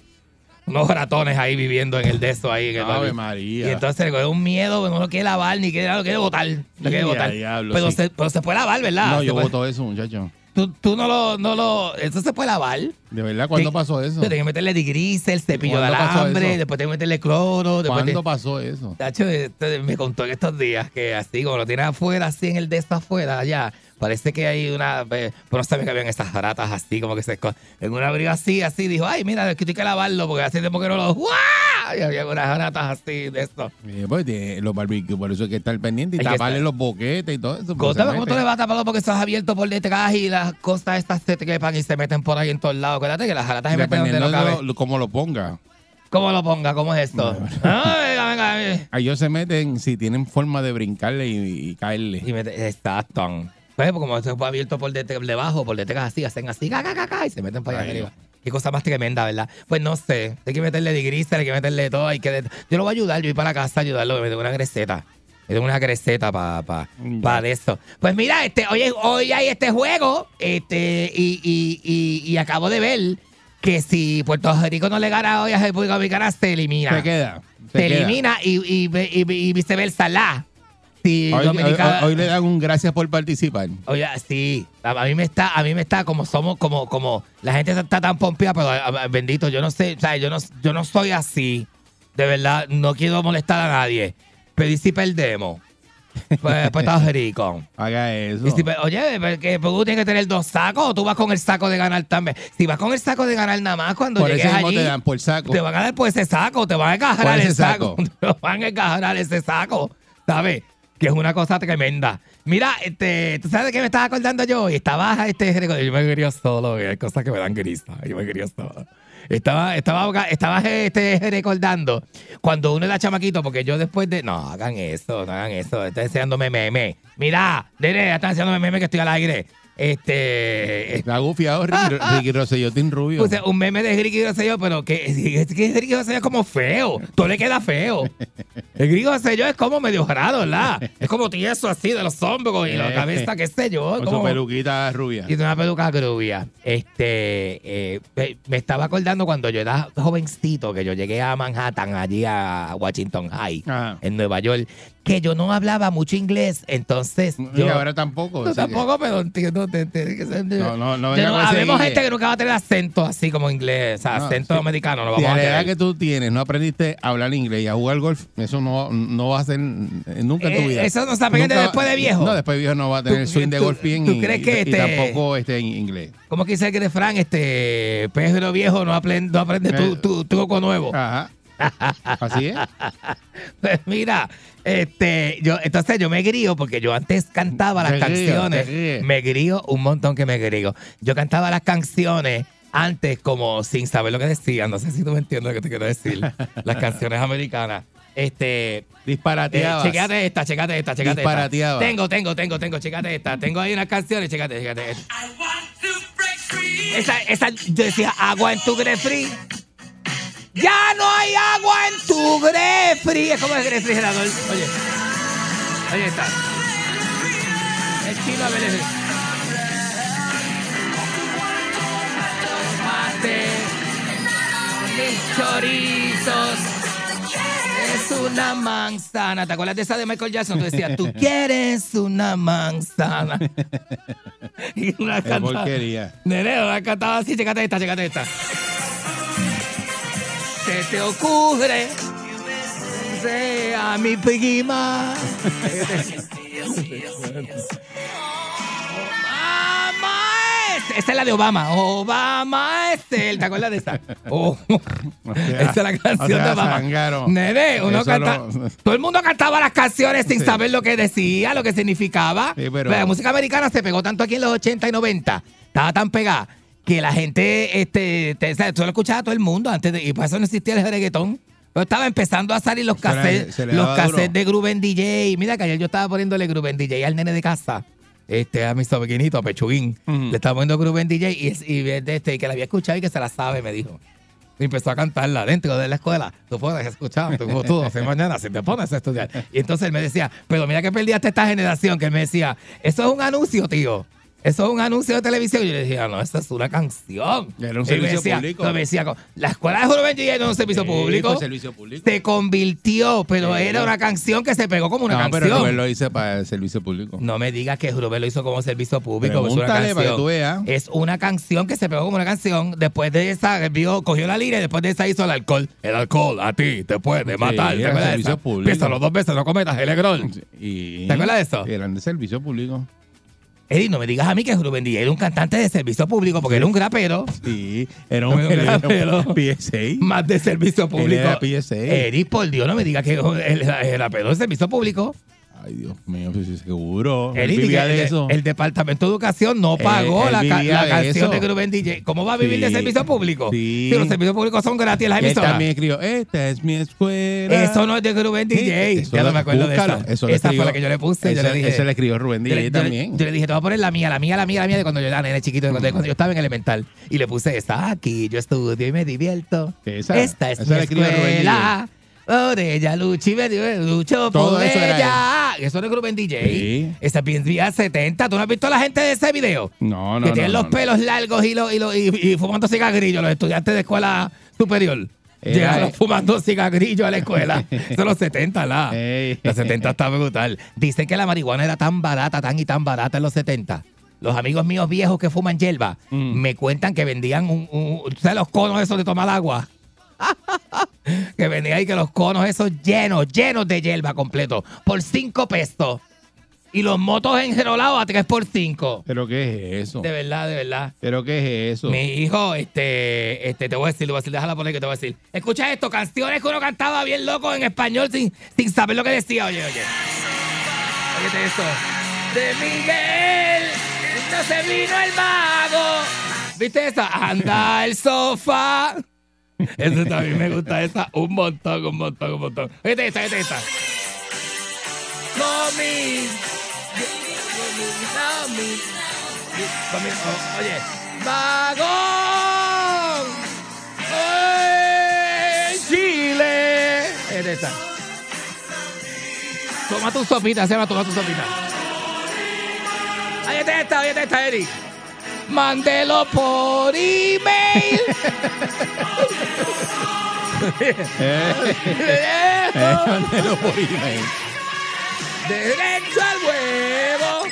unos ratones ahí viviendo en el de eso ahí. En el Ave. María. Y entonces le cogió un miedo, porque no lo quiere lavar, ni quiere, lo quiere botar. Lo quiere botar. diablo, pero, sí. se, pero se puede lavar, ¿verdad? no, yo puede- voto eso, muchacho. tú, tú no lo, no lo. Eso se puede lavar. ¿De verdad? ¿Cuándo pasó eso? Tienes que meterle digrisel, cepillo de ¿Cuándo pasó alambre, después tienes que meterle cloro. ¿Cuándo te- pasó eso? Tacho, este, me contó en estos días que así, como lo tienes afuera, así en el de esto afuera, allá, Parece que hay una. eh, Pero no sabía que habían esas ratas así, como que se En un abrigo así, así, dijo, ay, mira, que hay que lavarlo porque hace tiempo que no lo. ¡Guau! Y había unas ratas así de esto. Eh, pues, tiene los barbecues, por eso hay que estar pendiente y Hay taparle los boquetes y todo eso. Contame cómo tú le vas a taparlo porque estás abierto por detrás y las cosas estas se trepan y se meten por ahí en todos lados. Acuérdate que las ratas se meten donde no de cabe. lo- cómo lo ponga. ¿Cómo lo ponga? ¿Cómo es esto? Ah, venga, venga, venga. Ellos se meten si tienen forma de brincarle y, y caerle. Y mete- Exacto. Pues, como esto fue abierto por debajo, por detrás así, hacen así, ca, ca, ca, ca, y se meten para allá arriba. Qué cosa más tremenda, ¿verdad? Pues no sé. Hay que meterle de grisa, hay que meterle de todo. Hay que Yo lo voy a ayudar, yo voy para la casa a ayudarlo, me tengo una greseta. Me tengo una greseta para pa, pa de eso. Pues mira, este, hoy, hoy hay este juego, este, y, y, y, y acabo de ver que si Puerto Rico no le gana hoy a República Dominicana, se elimina. Se queda. Se, se queda. elimina y, y, y, y viceversa, la. Si Hoy, hoy- Dominicana- hoy- hoy le dan un gracias por participar. Oye, sí, a, mí me está, a mí me está como somos, como, como la gente está tan pompeada, pero a- a- bendito, yo no sé, o sea, yo no, yo no soy así, de verdad, no quiero molestar a nadie. Pero ¿y si perdemos? Pues, pues Puerto Rico. Haga eso. Y si pe- oye, porque tú tienes que tener dos sacos o tú vas con el saco de ganar también. Si vas con el saco de ganar nada más cuando por llegues allí, te dan por saco. te van a dar por ese saco, te van a encajar ese el saco. saco. Te van a encajar ese saco, ¿sabes? Que es una cosa tremenda. Mira, este, ¿tú sabes de qué me estaba acordando yo? Y estaba este, yo me quería solo, hay cosas que me dan grisa. Yo me quería solo. Estaba, estaba, estaba este, recordando cuando uno era chamaquito, porque yo después de. No, hagan eso, no hagan eso. Están enseñándome meme. Mira, nene, están enseñándome meme que estoy al aire. Este. La gufiado Ricky, Ricky Rosselló, Rubio. Puse un meme de Ricky Rosselló, pero que, es que Ricky Rosselló es como feo. Todo le queda feo. El Ricky Rosselló es como medio raro, ¿verdad? Es como tieso así de los hombros y la cabeza, qué sé yo. con su como- peluquita rubia. y una peluca rubia. Este, eh, me- me estaba acordando cuando yo era jovencito, que yo llegué a Manhattan, allí a Washington High, Ajá. en Nueva York, que yo no hablaba mucho inglés. Entonces, Y yo, ahora tampoco. Tú o sea que- tampoco, pero entiendo. te- te- se- No, no, no Yo Habemos gente que nunca va a tener acento así como inglés, o sea, No, acento sí. americano, no vamos a la edad que tú tienes no aprendiste a hablar inglés y a jugar golf, eso no, no va a ser eh, nunca en tu Eh, vida. eso no se aprende después de viejo. No, después de viejo no va a tener ¿Tú- el swing de golf bien tú y, crees y- que y este- tampoco este, en inglés. ¿Cómo que dice que de Fran, este Pedro viejo no aprende, no aprende tu, Eh. tu truco nuevo? Ajá. Así es. Pues mira, este, yo, entonces yo me grío porque yo antes cantaba las canciones. Me grío un montón que me grío. Yo cantaba las canciones antes como sin saber lo que decían. No sé si tú me entiendes lo que te quiero decir. las canciones americanas. Este, eh, Disparateabas. checate esta, checate esta, checate esta. Tengo, tengo, tengo, tengo, checate esta. Tengo ahí unas canciones, checate, checate esta. Esa, esa, yo decía, agua en tu grefri. Ya no hay agua en tu grefri. Es como el refrigerador. Oye, ahí está. El chino a ver. Tomate, chorizos. Es una manzana. ¿Te acuerdas de esa de Michael Jackson? Tú decías, tú quieres una manzana. y una Qué porquería. Nene, la cantaba así, checate esta, checate esta. Se te ocurre sea mi prima. Obama es. Esa es la de Obama. Obama es. ¿Te acuerdas de esa? Oh. Esa es la canción o sea, de Obama. zángano. Nene, uno canta. Todo el mundo cantaba las canciones sin Sí. saber lo que decía, lo que significaba. Sí, pero- La música americana se pegó tanto aquí en los 80 y 90. Estaba tan pegada que la gente, este, te, tú lo escuchabas a todo el mundo antes de, y por eso no existía el reggaetón. Pero estaba empezando a salir los cassettes, los cassettes de Gruben DJ. Mira que ayer yo estaba poniéndole Gruben DJ al nene de casa. Este, a mi sobrinito, a Pechuguín. Le estaba poniendo Gruben DJ y, este, que la había escuchado y que se la sabe, me dijo. Y empezó a cantarla dentro de la escuela. Tú puedes escuchar, tú, tú, hace mañana si te pones a estudiar. Y entonces él me decía, pero mira que perdiste esta generación, que él me decía, eso es un anuncio, tío. Eso es un anuncio de televisión. Y yo le decía, no, eso es una canción. Era un servicio decía- público. no, me decía, la escuela de DJ no es un servicio Sí, público. fue servicio público. Se convirtió, pero Sí. era una canción que se pegó como una No, pero canción. Robert lo hice para el servicio público. No me digas que Rubén lo hizo como servicio público. Es una Pregúntale para que canción. tú veas. Es una canción que se pegó como una canción. Después de esa, vio, cogió la línea y después de esa hizo el alcohol. El alcohol a ti te puede matar. ¿Te era acuerdas de servicio esa? público. Piénsalo dos veces, no cometas el egrol. Y ¿Te acuerdas de eso? Eran de servicio público. Eddie, no me digas a mí que Rubén DJ era un cantante de servicio público porque era un grapero Sí, era un, Era un era un rapero. PSA. más de servicio público. era PSA. Eddie, por Dios, no me digas que era el rapero de servicio público. Ay, Dios mío, sí, sí, seguro. Él vivía de el, eso. el Departamento de Educación no pagó él la, la de canción eso. de Rubén DJ. ¿Cómo va a vivir de Sí. servicio público? Sí. Si los servicios públicos son gratis las Y él emisoras. también escribió, esta es mi escuela. Eso no es de Sí, DJ. eso ya no me acuerdo búscalo. de. Eso lo esa escribió- fue la que yo le puse. yo Eso, le dije, eso le escribió Rubén yo DJ yo también. Yo le dije, te voy a poner la mía, la mía, la mía, la mía de cuando yo era nene chiquito, cuando, cuando yo estaba en elemental. Y le puse esta aquí, yo estudio y me divierto. Esa, Esta es esa mi escuela. Por ella lucho y me lucho Todo por eso era ella. Eso no es Rubén DJ. Sí. Esa es bien vía 70. ¿Tú no has visto a la gente de ese video? No, no, que tienen no, los no. pelos largos y, lo- y, lo- y, y fumando cigarrillos, los estudiantes de escuela superior. Llegaron fumando cigarrillos a la escuela. Eso es los 70, la. Ey. Los 70 está brutal. Dicen que la marihuana era tan barata, tan y tan barata en los 70. Los amigos míos viejos que fuman hierba Mm. me cuentan que vendían un, un- ¿tú ¿sabes los conos esos de tomar agua? que vendían ahí que los conos esos llenos, llenos de hierba completo, por 5 pesos. Y los motos enrolados a 3 por 5. ¿Pero qué es eso? De verdad, de verdad. ¿Pero qué es eso? Mi hijo, este, este, te voy a decir, te voy a decir, déjala poner que te voy a decir. Escucha esto, canciones que uno cantaba bien loco en español sin, sin saber lo que decía. Oye, oye. Óyete esto. De Miguel, no se vino el mago. ¿Viste esa? Anda el sofá. Eso también me gusta esa un montón, un montón, un montón. Óyete esta, óyete esta. Comi. Comi. oh, Oye. ¡Vagón! ¡Ay, Chile! Es esta. Toma tu sopita, se llama toma tu sopita. Está esta, está esta, Eric. Mándelo por email. Eh, mándelo por email. Derecho al huevo.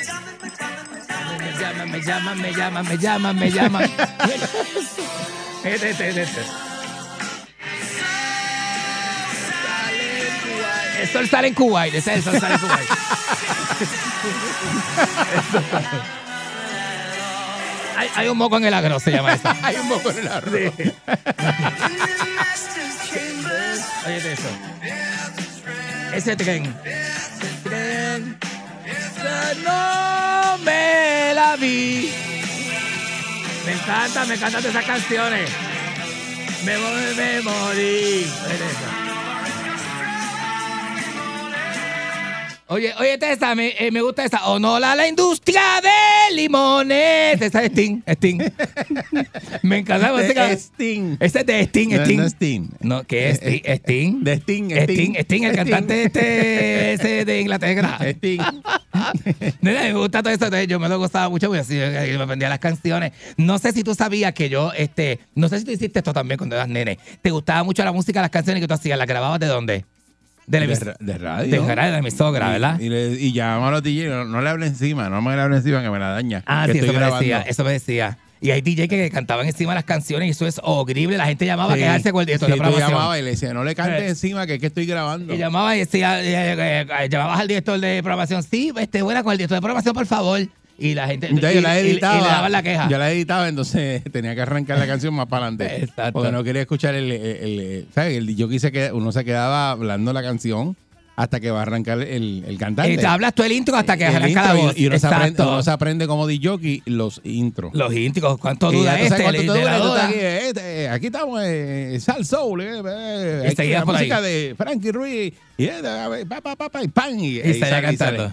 Me llaman, me llaman, me llaman, me llaman, me llaman. Este, este, este. El sol sale en Kuwait, ese es el sol sale en Kuwait. hay, hay un moco en el agro, se llama esa. Hay un poco en el arroz. Óyete eso. Ese tren. Ese tren. esa No me la vi. Me encanta, me encantan esas canciones. Me morí, me morí. Oye, oye, esta, me, eh, me gusta esa. Honor a la industria de limones. Esa es Sting, Sting. me encanta la música. De Sting. Ese es de Sting, No, Sting. no Sting. No, ¿qué es Sting? Sting. De Sting, Sting, Sting, el Sting. cantante este, ese de Inglaterra. Sting. Nena, me gusta todo eso. Yo me lo gustaba mucho porque así yo me aprendía las canciones. No sé si tú sabías que yo, este, no sé si tú hiciste esto también cuando eras nene. ¿Te gustaba mucho la música, las canciones que tú hacías? ¿Las grababas de dónde? De la De, ra- de radio. de radio de mi sogra, ¿verdad? Y, y, le- y llama a los DJ, no, no le hable encima, no me le hable encima que me la daña. Ah, que sí, estoy eso me decía, eso me decía. Y hay DJ que cantaban encima las canciones y eso es horrible. La gente llamaba Sí. a quejarse con el director Sí, de tú programación. llamabas y le decía, no le cantes Eh. encima que es que estoy grabando. Y llamaba y decía, eh, eh, eh, llamabas al director de programación, sí, este, buena con el director de programación, por favor. Y la gente Entonces y, yo la y- y editaba. le daban la queja. Yo la editaba, entonces tenía que arrancar la canción más para adelante. Exacto. Porque no quería escuchar el, el, el- ¿sabes? El- yo quise que uno se quedaba hablando la canción hasta que va a arrancar el, el cantante. Y te hablas tú el intro hasta que arranca la y- voz. Y, uno, se aprende, uno se aprende como DJ los intros. Los íntricos, ¿cuánto Y sabes este? cuánto el dura, duda? aquí, eh, este, aquí estamos en Sal Soul, eh, eh, Y aquí la ahí. música de Frankie Ruiz y eh, pa, pa, y pan y, Y sale, y sale.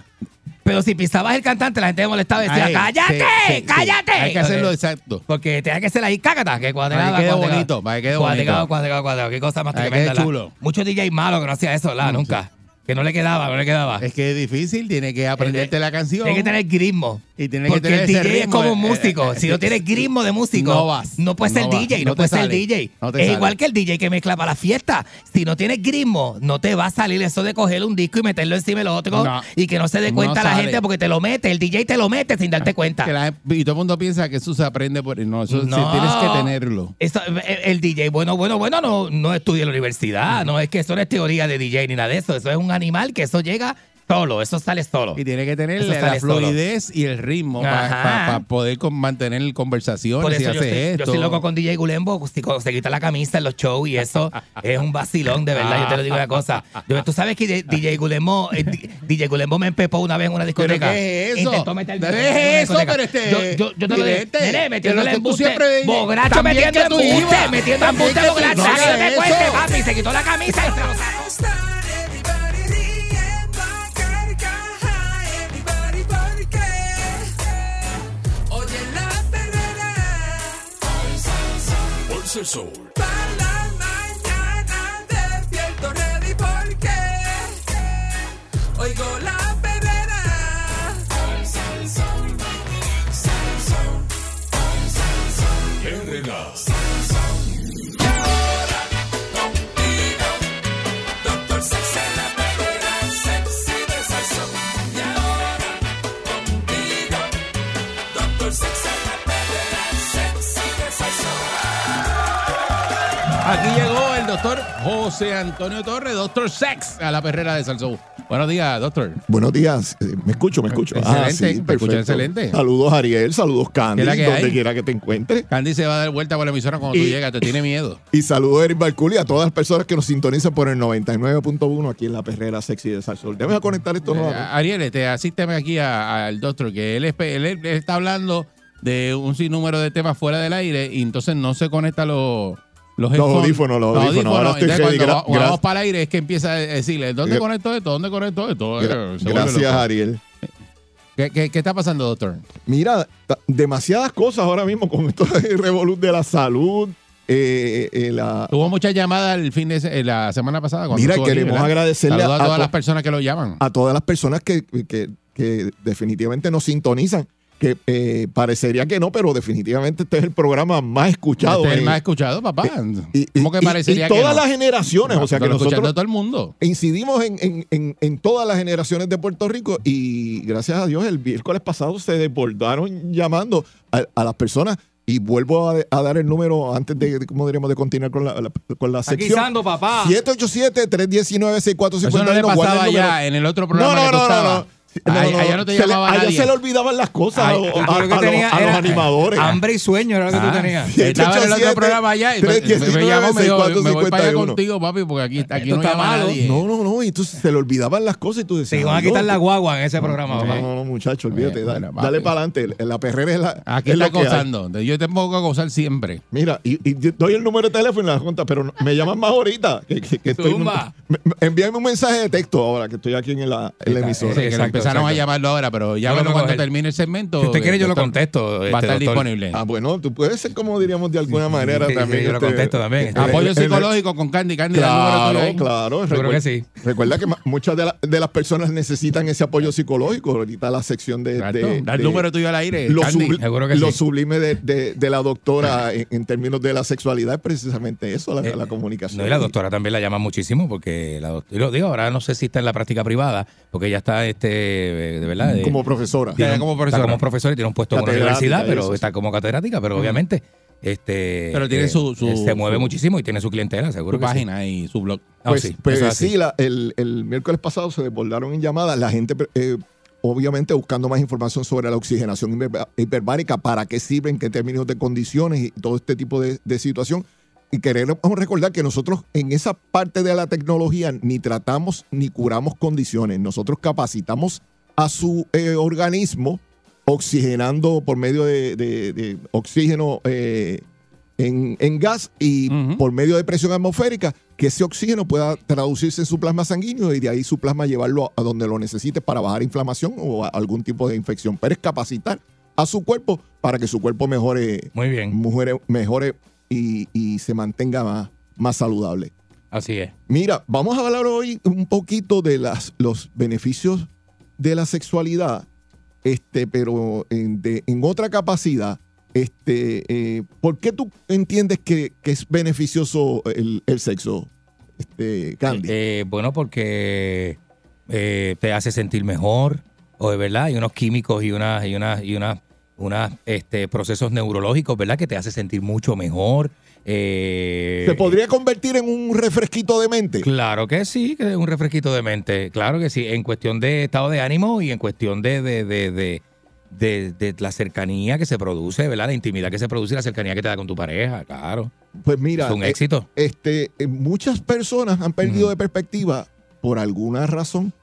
Pero si pisabas el cantante, la gente me molestaba y decía, Ahí, ¡cállate! sí, sí, sí. ¡cállate! Hay que hacerlo exacto. Porque tenía que ser ahí, cácata, que cuadrada. Para que quede bonito, para que quede Cuadrado, bonito. cuadrado, cuadrado. Qué cosa más Para que tremenda. la- chulo. Muchos DJ malos que no hacía eso, la, Mm, nunca. Que no le quedaba, no le quedaba. Es que es difícil, tiene que aprenderte la canción. Tiene que tener grismo. Y tiene que Porque tener el ese DJ es como un músico. eh, si no tienes grismo de músico, no vas, No puedes ser vas, DJ, no, no puedes ser sale, DJ. no te es sale. igual que el DJ que mezcla para la fiesta. Si no tienes grismo, no te va a salir eso de coger un disco y meterlo encima del otro y que no se dé cuenta la sale. gente porque te lo mete. El DJ te lo mete sin darte cuenta. Que la- y todo el mundo piensa que eso se aprende por. No, eso No. tienes que tenerlo. Eso, el, el DJ, bueno, bueno, bueno, no, no estudia en la universidad. No es que eso no es teoría de DJ ni nada de eso. Eso es un animal que eso llega solo, eso sale solo. Y tiene que tener Eso la sale solo. fluidez y el ritmo para poder con- mantener conversaciones Por y eso yo hacer yo esto. estoy loco con DJ Gulembo, si se quita la camisa en los shows y eso es un vacilón, de verdad, yo te lo digo una cosa. Yo- Tú sabes que DJ Gulembo, eh, DJ Gulembo me empepó una vez en una discoteca. qué es eso? Intentó meter ¿Qué es eso? Pero este, Yo, yo, yo te lo digo, nene, metiéndole que tú embuste, bogracho metiendo embuste, metiendo embuste, bogracho, que no te cuente, papi, se quitó la camisa y se lo sacó. El sol. Para la mañana despierto ready porque oigo la Aquí llegó el doctor José Antonio Torres, doctor Sex, a la perrera de Salsou. Buenos días, doctor. Buenos días. Eh, Me escucho, me escucho. Excelente, te perfecto. escucho excelente. Saludos Ariel, saludos Candy, ¿Qué es la que donde quiera que te encuentres. Candy se va a dar vuelta por la emisora cuando tú llegas, te tiene miedo. Y saludos Eric Balculi y a todas las personas que nos sintonizan por el 99.1 aquí en la perrera sexy de Salsol. Déjame conectar esto Eh. Ariel, te asísteme aquí al doctor, que él- él está hablando de un sinnúmero de temas fuera del aire y entonces no se conecta los los, Los audífonos, los audífonos. Ahora estoy ready. cuando va- vamos para el aire es que empieza a decirle, ¿dónde Gra- conecto esto? ¿Dónde conecto esto? Eh, Gracias. Ariel. ¿Qué, qué, qué está pasando, doctor? Mira, demasiadas cosas ahora mismo con esto de revolut de la salud. eh, eh, la- Tuvo muchas llamadas el fin de eh, la semana pasada. Mira, aquí, queremos agradecerle a, a todas to- las personas que lo llaman. a todas las personas que, que- que definitivamente nos sintonizan. Que eh, parecería que no, pero definitivamente este es el programa más escuchado. Este es el más escuchado, papá. y, y- ¿Cómo que y- parecería y todas que no? las generaciones, o sea que nosotros todo el mundo. incidimos en, en- en- en todas las generaciones de Puerto Rico y gracias a Dios el miércoles pasado se desbordaron llamando a, a las personas y vuelvo a, a dar el número antes de, de- ¿cómo diríamos? de continuar con la, la- con la sección. Papá. 787-319-6451. Eso no le pasaba ya en el otro programa No, no, que tú no, no, estabas. no. No, Ay- no, allá no te se le- llamaba allá nadie. se le olvidaban las cosas a, Ay, los- tú a- Tú lo a a animadores. Hambre y sueño era lo que tú Ah, tenías. Estaba en el otro 787, programa allá y me, me- me 319, llamó me dijo, me voy para allá 6451. contigo, papi, porque aquí, aquí Esto no está malo. nadie. No, no, no. Y entonces se le olvidaban las cosas y tú decías. Se iban a "Ay, quitar la guagua en ese programa, No, papá. no, no, muchacho, olvídate. Dale para adelante. La perrera es la. Aquí es está gozando. Yo te pongo a gozar siempre. Mira, y, doy el número de teléfono y la junta, pero me llaman más ahorita. Que, estoy- envíame un mensaje de texto ahora que estoy aquí en la, en la emisora. Empezaron a llamarlo ahora, pero llámalo lo cuando coger. termine el segmento. Si usted quiere, yo lo doctor. contesto. Va a este, estar doctor. disponible. Ah, bueno, tú puedes ser como diríamos de alguna manera sí, sí, también. yo lo este, contesto también. Apoyo psicológico con Candy. Candy, da el número Claro, claro. Yo creo Recuerda- que sí. Recuerda que muchas de, la- de las personas necesitan ese apoyo psicológico. Ahorita la sección de. De- Da el de- número tuyo al aire, lo, Candy. subli- Seguro que lo sí. sublime de, de- de la doctora en, en términos de la sexualidad es precisamente eso, la, Eh, la comunicación. No, y la doctora también la llama muchísimo porque la doctora, y lo digo, ahora no sé si está en la práctica privada, porque ella está, este, eh, de verdad, de- Como profesora. tiene como está profesora. como profesora y tiene un puesto en una universidad, pero eso, está como catedrática, pero obviamente, este, Pero tiene eh, su- su- se mueve su- muchísimo y tiene su clientela, seguro Su que sí. página y su blog. Ah, Pues sí, pues sí, la- el, el miércoles pasado se desbordaron en llamadas. La gente, eh, obviamente, buscando más información sobre la oxigenación hiper- hiperbárica, para qué sirve, en qué términos de condiciones y todo este tipo de, de situación. Y queremos recordar que nosotros en esa parte de la tecnología ni tratamos ni curamos condiciones. Nosotros capacitamos a su eh, organismo oxigenando por medio de, de- de oxígeno eh, en, en gas y por medio de presión atmosférica, que ese oxígeno pueda traducirse en su plasma sanguíneo y de ahí su plasma llevarlo a donde lo necesite para bajar inflamación o algún tipo de infección. Pero es capacitar a su cuerpo para que su cuerpo mejore, Muy bien, mejore, mejore y, y se mantenga más, más saludable. así es. Mira, vamos a hablar hoy un poquito de las, los beneficios de la sexualidad, este, pero en, de- en otra capacidad. Este, eh, ¿Por qué tú entiendes que, que es beneficioso el, el sexo, este, Candy? Eh, bueno, porque eh, te hace sentir mejor, o de verdad, hay unos químicos y unas, y unas, y unas unos este, procesos neurológicos, ¿verdad? Que te hace sentir mucho mejor. Eh, ¿Se podría convertir en un refresquito de mente? Claro que sí, que es un refresquito de mente. Claro que sí, en cuestión de estado de ánimo y en cuestión de, de, de, de, la cercanía que se produce, ¿verdad? La intimidad que se produce y la cercanía que te da con tu pareja, claro. Pues mira, es un eh, éxito. este, eh, muchas personas han perdido de perspectiva por alguna razón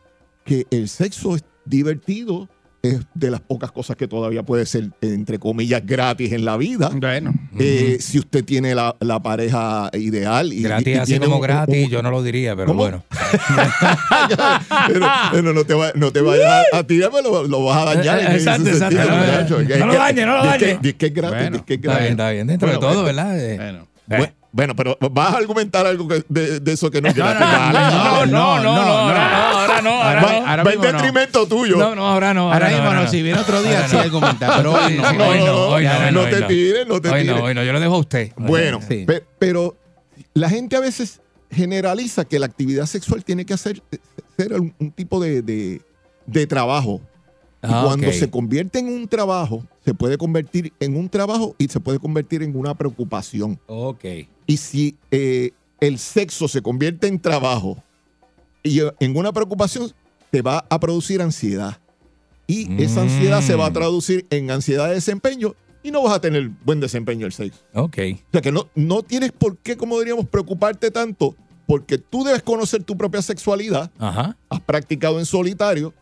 que el sexo es divertido, es de las pocas cosas que todavía puede ser, entre comillas, gratis en la vida. Bueno. Eh, si usted tiene la, la pareja ideal y gratis y así tiene como un- gratis, un- yo no lo diría, pero ¿Cómo? bueno. pero, pero no te, va- no te vayas a, a tirarme, lo, lo vas a dañar. ese Exacto, exacto. sentido, No, no, muchacho. no Es lo que- dañe, no lo es que- dañe. es que es gratis, Bueno, que es Está gratis. bien, está bien. Dentro Bueno, de todo, pues, ¿verdad? Eh, Bueno. Bu- Bueno, pero vas a argumentar algo que- de, de eso que no No, no, no, no, no, no, ahora no, ahora no, ahora Va, no. ahora va en detrimento tuyo. No, no, ahora no. Ahora no, mismo ahora no, si viene otro día, Ahora sí no. argumentar, pero hoy no. Hoy no, hoy no, hoy no hoy te tires, no te Hoy tires. no, hoy no, yo lo dejo a usted. Bueno, Sí. pe- pero la gente a veces generaliza que la actividad sexual tiene que hacer, ser un, un tipo de, de- de trabajo. Y Ah, cuando ok. se convierte en un trabajo, se puede convertir en un trabajo y se puede convertir en una preocupación. Ok. Y si eh, el sexo se convierte en trabajo y eh, en una preocupación, te va a producir ansiedad. Y esa ansiedad se va a Mm. traducir en ansiedad de desempeño y no vas a tener buen desempeño el sexo. Ok. O sea que no, no tienes por qué, como diríamos, preocuparte tanto, porque tú debes conocer tu propia sexualidad, Ajá. has practicado en solitario.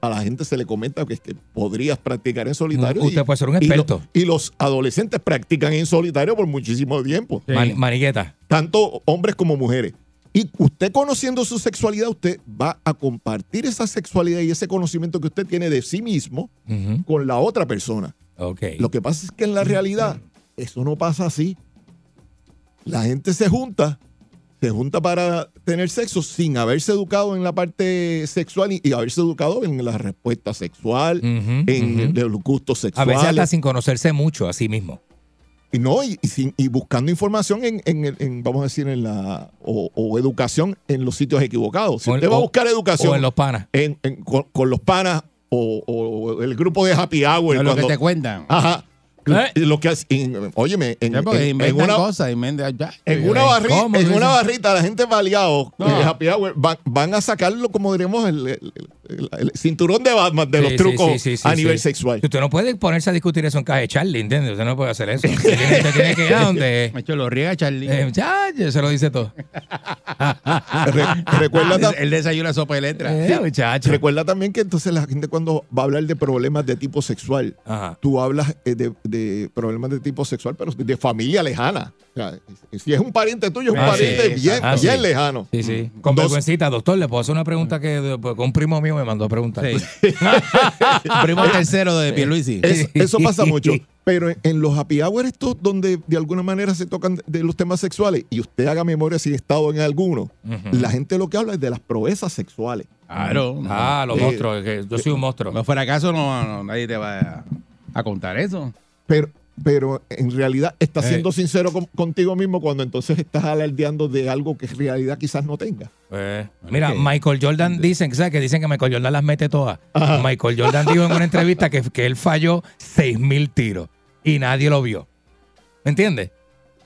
A, la gente se le comenta que, es que podrías practicar en solitario. Usted puede ser un y lo- experto. Y, los adolescentes practican en solitario por muchísimo tiempo, Man- Manigueta. tanto hombres como mujeres. Y usted conociendo su sexualidad, usted va a compartir esa sexualidad y ese conocimiento que usted tiene de sí mismo con la otra persona. Ok. Lo que pasa es que en la realidad eso no pasa así. La gente se junta, se junta para tener sexo sin haberse educado en la parte sexual y, y haberse educado en la respuesta sexual, en ujú. los gustos A veces hasta sexuales. sin conocerse mucho a sí mismo. Y no, y, y sin- y buscando información en, en el- en, vamos a decir, en la, o, o educación en los sitios equivocados. Si O usted va a buscar educación O en los panas. en- en- con, con los panas o, o el grupo de happy hour, es lo que cuando- te cuentan. Ajá. ¿Eh? Lo que hace- en- óyeme, en, Ya, una, cosas, ya. en una barrita, ¿cómo en tú una dices? barrita, la gente baleado, No. eh, happy hour, van, van a sacarlo, como diríamos, el, el- el- el cinturón de Batman de Sí, los sí, trucos sí, sí, sí, a nivel sí. sexual. Usted no puede ponerse a discutir eso en caja de Charlie, ¿entiendes? Usted no puede hacer eso. Usted tiene, usted tiene que ir a donde... Macho, lo riega Charlie. Eh, muchacho, se lo dice todo. Re- recuerda, el desayuno sopa de letra. Eh, muchacho. recuerda también que entonces la gente cuando va a hablar de problemas de tipo sexual, Ajá. tú hablas eh, de, de problemas de tipo sexual, pero de familia lejana. O sea, si es un pariente tuyo, es un Ah, pariente sí, bien, ah, bien sí. lejano. Sí, sí. Con Dos- vergüencita, doctor, le puedo hacer una pregunta que pues, un primo mío me mandó a preguntar. Sí. Primo tercero de Pierluisi. Eso, eso pasa mucho. Pero en, en los happy hour estos donde de alguna manera se tocan de los temas sexuales y usted haga memoria si ha estado en alguno, la gente lo que habla es de las proezas sexuales. Claro. Ah, los Eh, monstruos. que yo soy un monstruo. No fuera caso, no, no, nadie te va a, a contar eso. Pero, pero en realidad estás Eh. siendo sincero con- contigo mismo cuando entonces estás alardeando de algo que en realidad quizás no tenga. Eh, mira. Michael Jordan dicen, ¿sabes? Que dicen que Michael Jordan las mete todas. Ajá. Michael Jordan dijo en una entrevista que, que él falló 6 mil tiros y nadie lo vio. ¿Me entiendes?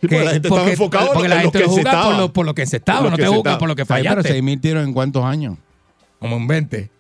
Sí, porque la gente estaba porque- enfocada en porque lo- la en lo gente que lo se juzga por estaba. lo, por lo que se estaba, Por no que te estaba. por lo que Ay, pero fallaste. 6 mil tiros en cuántos años. Como en 20.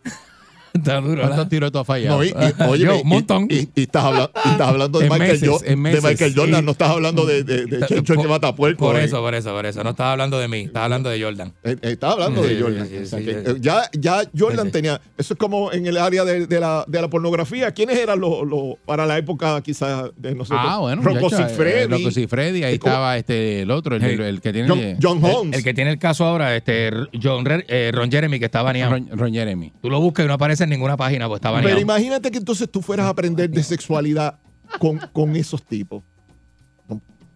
Está duro, ¿Cuántos tiros tú has fallado? No, y, y- oye, Yo, y- un montón. Y, y estás, hablando, y estás hablando de, Michael meses, en de. Michael Jordan, Y- no estás hablando de, de, de Chencho el que mata puerco. Por eh. eso, por eso, por eso. No estaba hablando de mí, estaba hablando de Jordan. Eh, eh, Estaba hablando Sí, de Jordan. sí, O sea sí, sí. eh, ya, ya Jordan Sí. tenía. Eso es como en el área de, de la, de la pornografía. ¿Quiénes eran los, los- para la época quizás de nosotros? Ah, bueno. Rocco eh, Siffredi. Rocco Siffredi, ahí estaba este, el otro, el, el- el que tiene John, el- John Holmes. El que tiene el caso ahora, este John eh, Ron Jeremy, que está baneado. Ron, Ron Jeremy. Tú lo buscas y no aparece en ninguna página, pues está baneado. Pero imagínate que entonces tú fueras a aprender de sexualidad con, con esos tipos.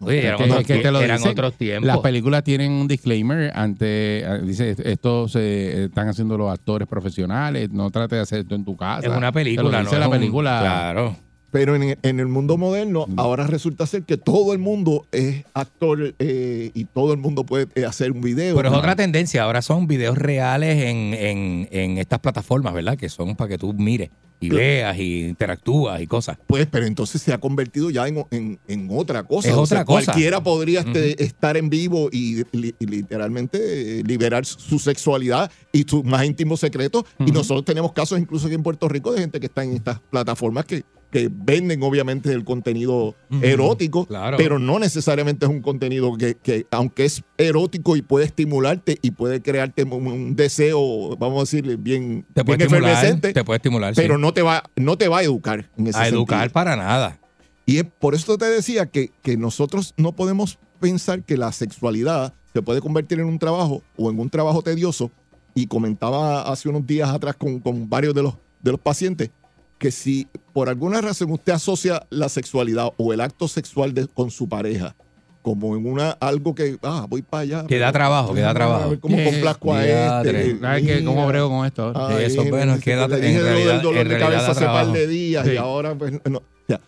Oye, eran, Que- otros, que te lo eran otros tiempos. Las películas tienen un disclaimer ante ah, dice esto se están haciendo los actores profesionales, no trate de hacer esto en tu casa. es una Te lo película, dice ¿no? la película. Claro. Pero en, en el mundo moderno, ahora resulta ser que todo el mundo es actor eh, y todo el mundo puede eh, hacer un video. Pero es otra tendencia. Ahora son videos reales en, en, en estas plataformas, ¿verdad? Que son para que tú mires y Claro. veas y interactúas y cosas. Pues, pero entonces se ha convertido ya en, en- en otra cosa. Es O otra sea, cosa. Cualquiera podría este, estar en vivo y, li- y literalmente eh, liberar su sexualidad y sus más íntimos secretos. Y nosotros tenemos casos incluso aquí en Puerto Rico de gente que está en estas plataformas que, que venden obviamente el contenido erótico, Claro. pero no necesariamente es un contenido que, que, aunque es erótico y puede estimularte y puede crearte un, deseo, vamos a decir, bien, Te puede bien estimular. efervescente, Te puede estimular. sí. pero no te va, no te va a educar en ese a educar sentido. para nada. Y es por eso te decía que, que nosotros no podemos pensar que la sexualidad se puede convertir en un trabajo o en un trabajo tedioso. Y comentaba hace unos días atrás con, con varios de los, de los pacientes que si por alguna razón usted asocia la sexualidad o el acto sexual de- con su pareja como en una algo que, ah, voy para allá. Que da trabajo, que da trabajo. A ver cómo Eh, complazco a este. ¿Sabes qué? ¿Cómo brego con esto? Ay, eso, bueno, es que le da- dije en lo del realidad- dolor en de cabeza hace par de días Sí. y ahora pues no. O sea,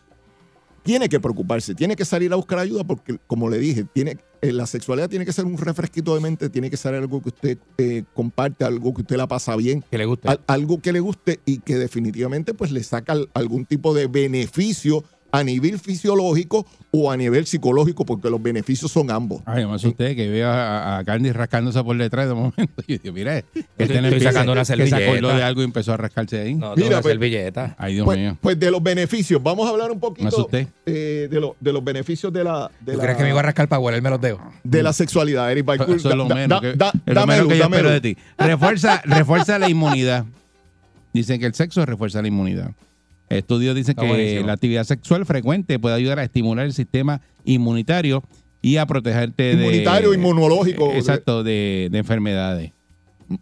tiene que preocuparse, tiene que salir a buscar ayuda porque como le dije, tiene eh, la sexualidad tiene que ser un refresquito de mente, tiene que ser algo que usted eh, comparte, algo que usted la pasa bien, Que le guste. al- algo que le guste y que definitivamente pues le saca al- algún tipo de beneficio a nivel fisiológico o a nivel psicológico porque los beneficios son ambos. Ay, yo me asusté que veo a, a Candy rascándose por detrás de momento. Y digo, mira, que Estoy- este estoy sacando una que se servilleta. acordó de algo y empezó a rascarse ahí. no, mira, una pues- servilleta. Ay, Dios Pues, mío. pues de los beneficios, vamos a hablar un Me poquito asusté. eh, de, lo- de los beneficios de la, de ¿Tú la- crees que me iba a rascar para huelerme los dedos? de la sexualidad, Eric Balcour. Eso es lo Da- menos, da- que, da- es lo menos que yo espero de ti. Refuerza, refuerza la inmunidad. Dicen que el sexo refuerza la inmunidad. Estudios dicen Está que buenísimo. la actividad sexual frecuente puede ayudar a estimular el sistema inmunitario y a protegerte de... Inmunitario, inmunológico. Exacto, de, de enfermedades.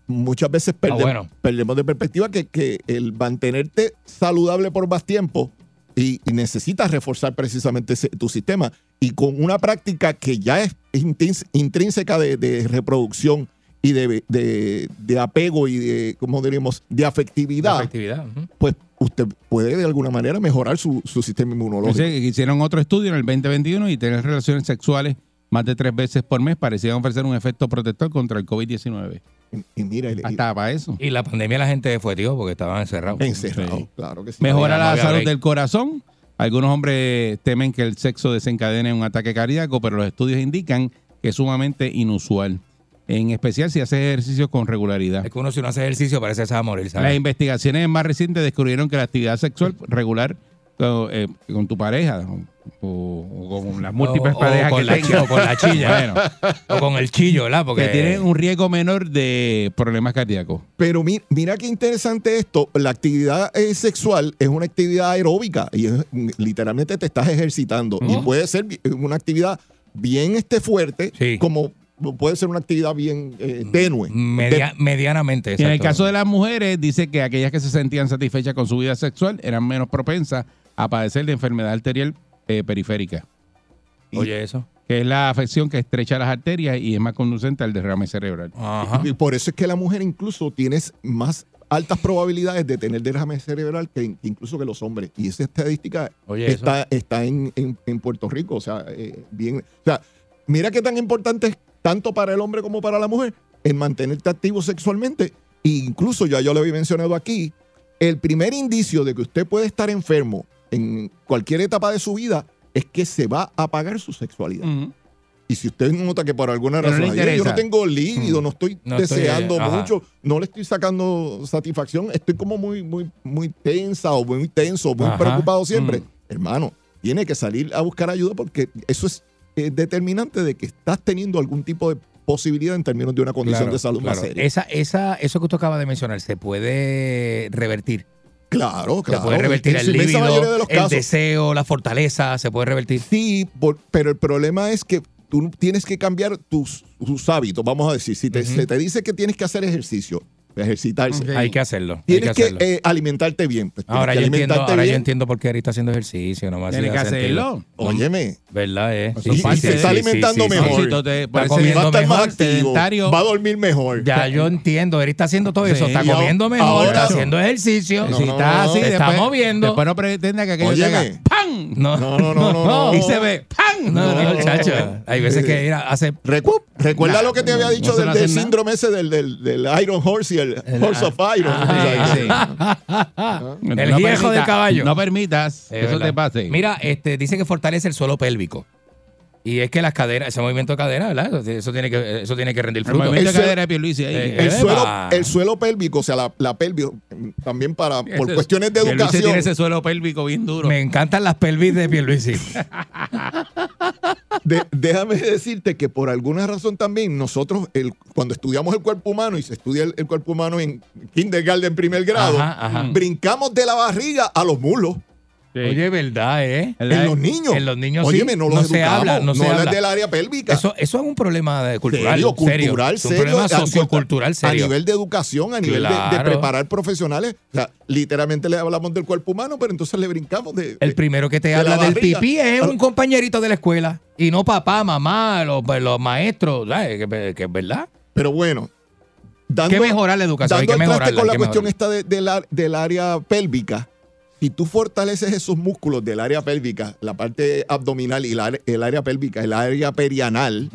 Muchas veces perdemos, bueno. perdemos de perspectiva que, que el mantenerte saludable por más tiempo y, y necesitas reforzar precisamente ese- tu sistema. Y con una práctica que ya es intrínseca de, de reproducción y de, de- de apego y de, ¿cómo diríamos?, de afectividad, pues usted puede de alguna manera mejorar su, su sistema inmunológico. Hicieron otro estudio en el 2021 y tener relaciones sexuales más de tres veces por mes parecían ofrecer un efecto protector contra el COVID-19. Y, y mira, y- Hasta para eso. Y la pandemia la gente fue, tío, porque estaban encerrados. encerrado, Sí. claro que sí. Mejora la salud break. del corazón. Algunos hombres temen que el sexo desencadene un ataque cardíaco, pero los estudios indican que es sumamente inusual. En especial si haces ejercicio con regularidad. Es que uno si no hace ejercicio parece que se va a morir, Las investigaciones más recientes descubrieron que la actividad sexual regular con, eh, con tu pareja o, o con las múltiples O- o parejas con que la tengas, chi- o con la chilla. bueno, O con el chillo, ¿verdad? Porque que tienen un riesgo menor de problemas cardíacos. Pero mi- mira qué interesante esto. La actividad eh, sexual es una actividad aeróbica y es- literalmente te estás ejercitando. Y puede ser una actividad bien este, fuerte, Sí. como puede ser una actividad bien eh, tenue. media- medianamente. Y en el caso de las mujeres, dice que aquellas que se sentían satisfechas con su vida sexual eran menos propensas a padecer de enfermedad arterial eh, periférica, Oye, eso. que es la afección que estrecha las arterias y es más conducente al derrame cerebral. Ajá. Y por eso es que la mujer incluso tienes más altas probabilidades de tener derrame cerebral que incluso que los hombres. Y esa estadística Oye, está, está en, en- en Puerto Rico. O sea, eh, bien. O sea, mira qué tan importante es tanto para el hombre como para la mujer el mantenerte activo sexualmente. E incluso ya yo lo había mencionado aquí, el primer indicio de que usted puede estar enfermo en cualquier etapa de su vida es que se va a apagar su sexualidad. Ujú. Y si usted nota que por alguna no razón "Ay, yo no interesa". tengo líbido, no estoy No estoy, deseando ajá. mucho, no le estoy sacando satisfacción, estoy como muy, muy, muy tensa o muy tenso, muy Ajá. preocupado siempre. Hermano, tiene que salir a buscar ayuda porque eso es eh, determinante de que estás teniendo algún tipo de posibilidad en términos de una condición Claro, de salud más claro. seria. Esa, esa, eso que usted acaba de mencionar, ¿se puede revertir? claro, claro. Se puede revertir el de los el casos. deseo, la fortaleza, se puede revertir. Sí, por- pero el problema es que tú tienes que cambiar tus, tus hábitos, vamos a decir. Si te, se te dice que tienes que hacer ejercicio ejercitarse. Hay que hacerlo. hay Tienes que que, hacerlo. eh, alimentarte bien. Pues ahora yo entiendo, ahora yo entiendo por qué Eric está haciendo ejercicio. Tienes que sentido. hacerlo. Óyeme, ¿Verdad, eh? Y- y se está alimentando mejor. Sí, te- Está comiendo va a estar más activo, va a dormir mejor. Ya yo entiendo, Eric está haciendo todo eso, Sí, está comiendo mejor, ahora- está haciendo ejercicio. No, si está no, así, está después, moviendo. Después no pretenda que aquello Óyeme. haga ¡pam! No, No, no, no, no, no. Y se ve ¡pam! No, no, No. muchacho. Hay veces que hace Recu- recuerda lo que te había dicho del, síndrome ese del, del, del Iron Horse y el, Horse of Iron. Sí, sí. El No viejo permita- del caballo. No permitas Es que eso verdad. te pase. Mira, este, dice que fortalece el suelo pélvico. Y es que las caderas, ese movimiento de cadera, ¿verdad? Eso tiene que, eso tiene que rendir el fruto. movimiento El de suelo- cadera de Pierluisi ahí. Eh, El suelo, el suelo pélvico, o sea, la, la pelvis, también para, por Ese- cuestiones de Pierluisi educación. tiene ese suelo pélvico bien duro. Me encantan las pelvis de Pierluisi. De- déjame decirte que por alguna razón también nosotros, el, cuando estudiamos el cuerpo humano y se estudia el, el cuerpo humano en kindergarten primer grado, Ajá, ajá. brincamos de la barriga a los mulos. Sí. Oye, ¿verdad, eh? ¿Verdad? En los niños. En los niños sí. Óyeme, no los No se habla, no se hablas habla. del área pélvica. Eso, eso es un problema cultural. serio, serio. cultural, Es un serio, problema sociocultural serio. A nivel de educación, a nivel de- preparar profesionales. O sea, literalmente le hablamos del cuerpo humano, pero entonces le brincamos de. El primero que te de habla la del pipí es un compañerito de la escuela. Y no papá, mamá, los, los maestros. ¿sabes? Que, que es verdad. Pero bueno. Dando, Hay que mejorar la educación. Hay dando que el traste mejorarla. con hay la cuestión esta del área pélvica, si tú fortaleces esos músculos del área pélvica, la parte abdominal y la, el área pélvica, el área perianal,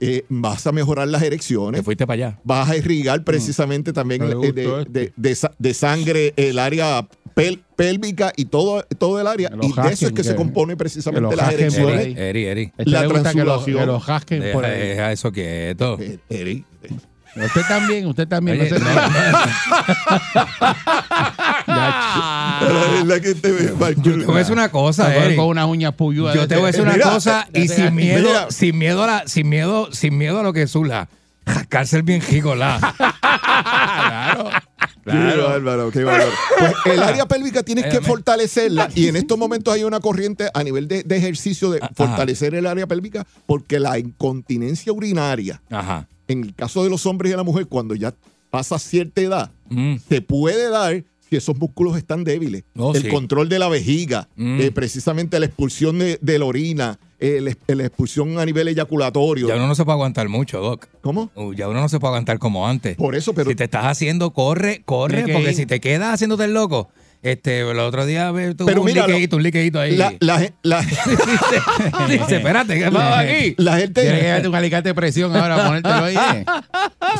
eh, vas a mejorar las Te erecciones. fuiste para allá. Vas a irrigar precisamente también eh, de, este. de- de sa- de sangre el área pel- pélvica y todo, todo el área. Que Y de eso es que, se que- compone que precisamente las erecciones. Eri, Eri. La que transulación. que lo jasquen por Deja, ahí. deja eso quieto. Eh, Eric, Usted también, usted también. Oye, no se- no, la verdad que te ve. Yo te voy a decir una cosa, Con- Eri. con unas uñas puyudas. Yo te voy a decir una Mira, cosa y sin miedo, mira. sin miedo a la, sin miedo, sin miedo a lo que surja. Jascarse el bien gigola. Claro. Qué bárbaro, qué bárbaro. Pues el área pélvica tienes que fortalecerla y en estos momentos hay una corriente a nivel de, de ejercicio de Ajá. fortalecer el área pélvica porque la incontinencia urinaria, Ajá. en el caso de los hombres y de la mujer, cuando ya pasa cierta edad, Mm. se puede dar si esos músculos están débiles. Oh, el sí. control de la vejiga, Mm. eh, precisamente la expulsión de, de la orina, eh, la, la expulsión a nivel eyaculatorio. Ya uno no se puede aguantar mucho, Doc. ¿Cómo? Uh, Ya uno no se puede aguantar como antes. Por eso, pero si te estás haciendo, corre, corre, que porque ir. si te quedas haciéndote el loco, este, el otro día ve, tuvo Pero un mira, liqueíto, un liqueíto ahí. la, la- la- Dice, espérate, ¿qué pasa aquí? la Tienes que gente... darte un alicate de presión ahora, ponértelo ahí. eh.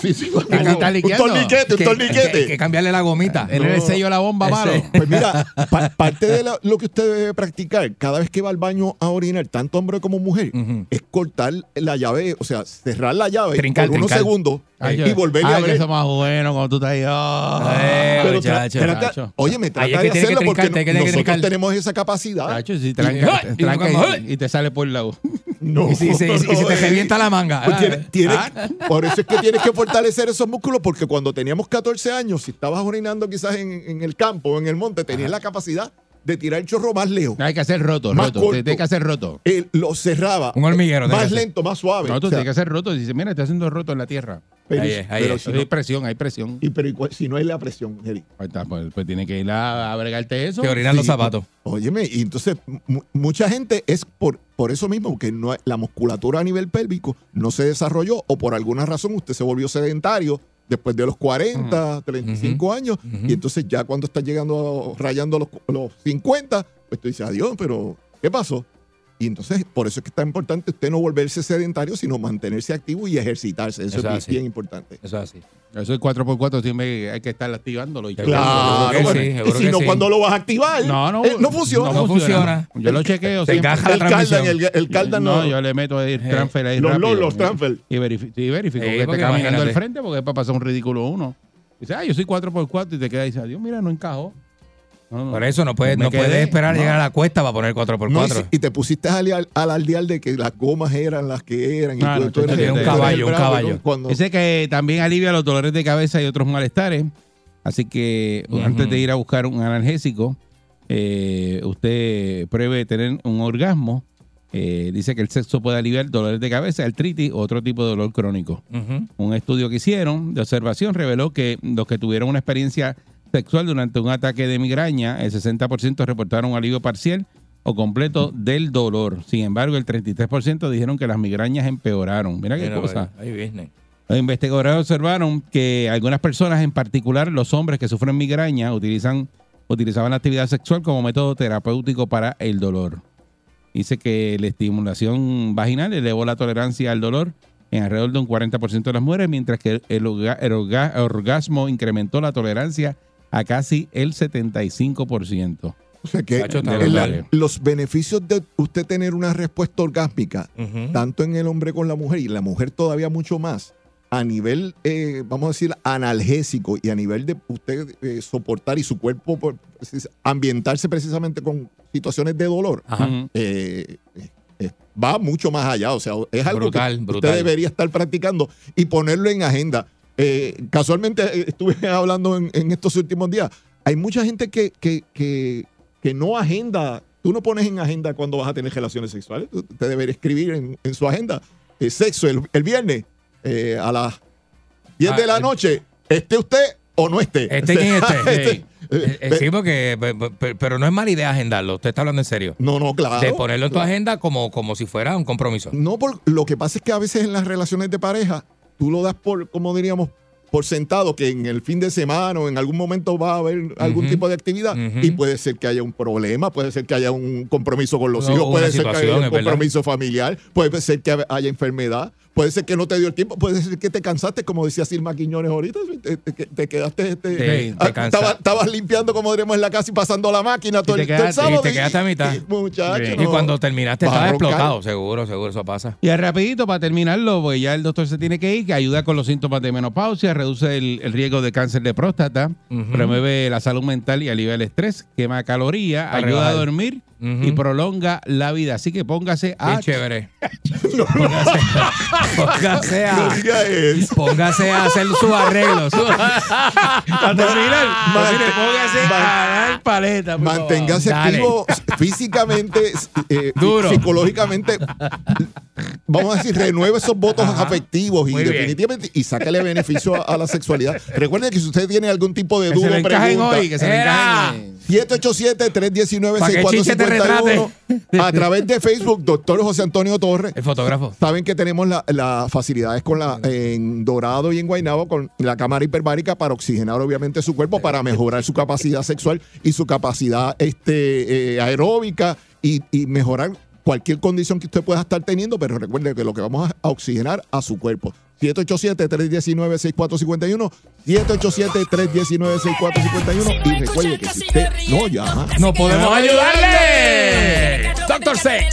Sí, sí, que está un torniquete, un Que- torniquete. que- que cambiarle la gomita. Tener el sello de la bomba malo. Pues mira, pa- parte de lo, lo que usted debe practicar cada vez que va al baño a orinar, tanto hombre como mujer, Ujú. es cortar la llave, o sea, cerrar la llave Trincar, por unos trincar. segundos Ay, y volverle a abrir. eso es más bueno cuando tú estás ahí. ah. Eh, Pero muchacho. macho. oye, me trata que que porque nosotros trincar. tenemos esa capacidad. Si Y- tranca, ¡ay! y tranca como, y, ¡ay! y te sale por el lado. No, Y si, si te revienta la manga. Pues ah, tiene- tiene- Ah. por eso es que tienes que fortalecer esos músculos, porque cuando teníamos 14 años, si estabas orinando quizás en, en el campo o en el monte, tenías la capacidad de tirar el chorro más lejos. Hay que hacer roto, Más roto. corto. Tienes que hacer roto. Él lo cerraba. Un hormiguero, tiene Más lento, más suave. No, tú O sea, tienes que hacer roto. Dice, mira, estoy haciendo roto en la tierra. pero, Ahí es, ahí pero es. si hay presión, hay presión. y pero ¿y cuál- si no hay la presión, está, pues, pues tiene que ir a, a bregarte eso. Que orinan los zapatos. Óyeme, y entonces mu- mucha gente es por, por eso mismo que no la musculatura a nivel pélvico no se desarrolló o por alguna razón usted se volvió sedentario después de los 40, 35 años y entonces ya cuando está llegando, rayando los, los 50, pues tú dices, adiós, pero ¿qué pasó? Y entonces por eso es que está importante usted no volverse sedentario, sino mantenerse activo y ejercitarse. Eso, Eso es es bien importante. Eso es así. Eso es 4x4, siempre hay que estar activándolo. Y Claro, que bueno, sí, y seguro si que no, sí. cuando lo vas a activar, No, no, eh, no funciona. No funciona. Yo lo chequeo siempre. encaja la el transmisión. Cardan, el, el Cardan no, no. yo le meto el transfer ahí Los rápido. Transfer. Y verifico, y verifico Sí, que esté caminando al frente porque es para pasar un ridículo uno. Dice, ah, yo soy 4x4 y te queda y dice, Dios, mira, no encajó. No. Por eso no puedes, no puedes esperar no. llegar a la cuesta para poner 4x4. No, y, si- y te pusiste al, al alardear de que las gomas eran las que eran. Y Ah, tú- no, tú eres- tú un eres caballo, un bravo, caballo. ¿no? Cuando- Dice que también alivia los dolores de cabeza y otros malestares. Así que antes de ir a buscar un analgésico, eh, usted pruebe tener un orgasmo Eh, dice que el sexo puede aliviar dolores de cabeza, artritis o otro tipo de dolor crónico. Un estudio que hicieron de observación reveló que los que tuvieron una experiencia sexual durante un ataque de migraña, el 60% reportaron un alivio parcial o completo del dolor. Sin embargo, el 33% dijeron que las migrañas empeoraron. Mira qué Mira, cosa. Ahí business. Los investigadores observaron que algunas personas, en particular los hombres que sufren migraña, utilizan, utilizaban la actividad sexual como método terapéutico para el dolor. Dice que la estimulación vaginal elevó la tolerancia al dolor en alrededor de un 40% de las mujeres, mientras que el, orga- el orga- orgasmo incrementó la tolerancia a casi el 75%. O sea que la- brutal. los beneficios de usted tener una respuesta orgásmica, tanto en el hombre con la mujer y la mujer todavía mucho más, a nivel, eh, vamos a decir, analgésico y a nivel de usted eh, soportar y su cuerpo por- ambientarse precisamente con situaciones de dolor, eh, eh, va mucho más allá. O sea, es algo Brutal, que brutal. usted debería estar practicando y ponerlo en agenda. Eh, casualmente eh, estuve hablando en, en estos últimos días. Hay mucha gente que, que, que, que no agenda. Tú no pones en agenda cuando vas a tener relaciones sexuales. Usted debería escribir en, en su agenda eh, sexo el, el viernes eh, a las 10 de Ah, la el- noche. Esté usted o no esté. Esté quien esté. Este, Sí. eh, Eh, sí, porque, pe- pe- pero no es mala idea agendarlo. Usted está hablando en serio. no, no, claro. de ponerlo en tu claro. agenda como, como si fuera un compromiso. No, por, lo que pasa es que a veces en las relaciones de pareja, tú lo das por, como diríamos, por sentado que en el fin de semana o en algún momento va a haber algún Ujú. tipo de actividad Ujú. y puede ser que haya un problema, puede ser que haya un compromiso con los No, hijos, puede ser que haya un es verdad. compromiso familiar, puede ser que haya enfermedad, puede ser que no te dio el tiempo, puede ser que te cansaste, como decía Silma Quiñones ahorita, te, te- te quedaste... este, Sí, ah, te estabas, estabas limpiando, como diríamos en la casa y pasando la máquina todo, te el, todo el quedaste- sábado. y te quedaste a mitad. y- muchacho, Sí. Y cuando terminaste estabas explotado. Seguro, seguro, eso pasa. Y rapidito, para terminarlo, pues ya el doctor se tiene que ir, que ayuda con los síntomas de menopausia, reduce el, el riesgo de cáncer de próstata, Ujú. promueve la salud mental y alivia el estrés, quema calorías, ayuda a rebajar. Y prolonga la vida. Así que póngase a... Bien chévere. Póngase, a, póngase a hacer sus arreglos. Para terminar, póngase a dar paleta. Manténgase activo físicamente, eh, Duro. psicológicamente. Vamos a decir, renueve esos votos Ajá. afectivos y Muy bien. definitivamente y sácale beneficio a, a la sexualidad. Recuerden que si usted tiene algún tipo de Que se duda le o encajen pregunta, hoy, que se le encajen. 787-319-6451 a través de Facebook, doctor José Antonio Torres. El fotógrafo. Saben que tenemos las la facilidades con la, en Dorado y en Guaynabo con la cámara hiperbárica para oxigenar obviamente su cuerpo, para mejorar su capacidad sexual y su capacidad este, eh, aeróbica y, y mejorar cualquier condición que usted pueda estar teniendo, pero recuerde que lo que vamos a oxigenar a su cuerpo. 787-319-6451, 787-319-6451 y recuerde que si usted no llama, No podemos ayudarle. Doctor Sex.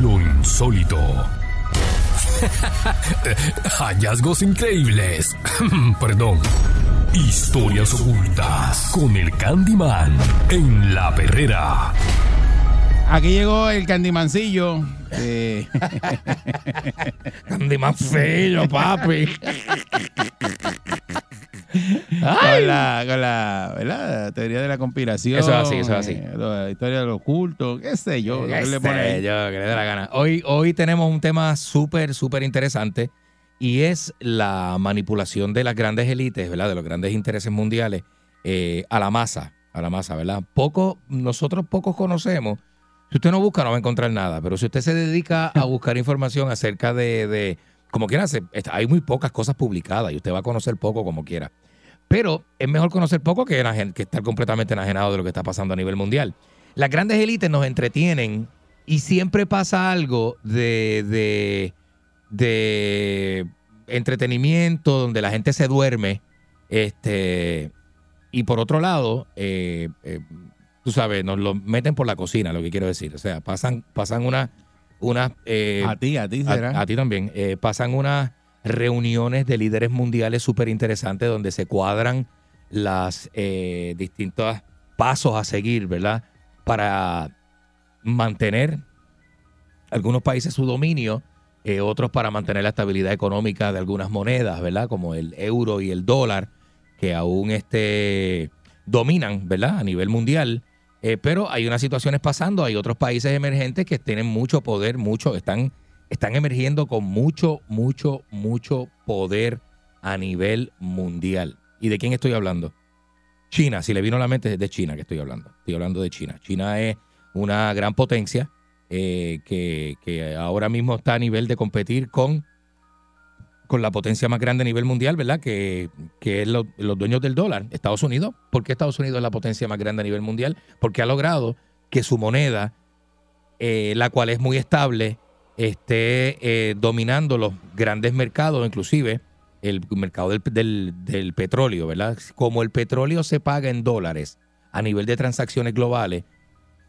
Lo insólito. Hallazgos increíbles. Perdón. Historias ocultas con el Candyman en la perrera. Aquí llegó el candimancillo. eh, feo, papi. con la, con la, ¿verdad? teoría de la conspiración. Eso es así, eso es así. eh, la historia del oculto, qué sé yo. que Qué le pone yo, que le dé la gana. Hoy, hoy tenemos un tema súper, súper interesante y es la manipulación de las grandes élites, ¿verdad? De los grandes intereses mundiales eh, a la masa, a la masa, ¿verdad? Poco, nosotros pocos conocemos. Si usted no busca, no va a encontrar nada, pero si usted se dedica a buscar información acerca de, de como quiera, hay muy pocas cosas publicadas y usted va a conocer poco como quiera. Pero es mejor conocer poco que estar completamente enajenado de lo que está pasando a nivel mundial. Las grandes élites nos entretienen y siempre pasa algo de, de, de entretenimiento, donde la gente se duerme. Este, y por otro lado, eh, eh, tú sabes, nos lo meten por la cocina, lo que quiero decir. O sea, pasan, pasan una, una eh, A ti, a ti a, será. a ti también. Eh, pasan unas reuniones de líderes mundiales súper interesantes donde se cuadran las eh, distintos pasos a seguir, ¿verdad? Para mantener algunos países su dominio, eh, otros para mantener la estabilidad económica de algunas monedas, ¿verdad? Como el euro y el dólar, que aún este, dominan, ¿verdad? A nivel mundial. Eh, pero hay unas situaciones pasando, hay otros países emergentes que tienen mucho poder, mucho, están, están emergiendo con mucho, mucho, mucho poder a nivel mundial. ¿Y de quién estoy hablando? China, si le vino a la mente es de China que estoy hablando. Estoy hablando de China. China es una gran potencia eh, que, que ahora mismo está a nivel de competir con, con la potencia más grande a nivel mundial, ¿verdad? Que, que es lo- los dueños del dólar, Estados Unidos. ¿Por qué Estados Unidos es la potencia más grande a nivel mundial? Porque ha logrado que su moneda, eh, la cual es muy estable, esté eh, dominando los grandes mercados, inclusive el mercado del, del- petróleo, ¿verdad? Como el petróleo se paga en dólares a nivel de transacciones globales,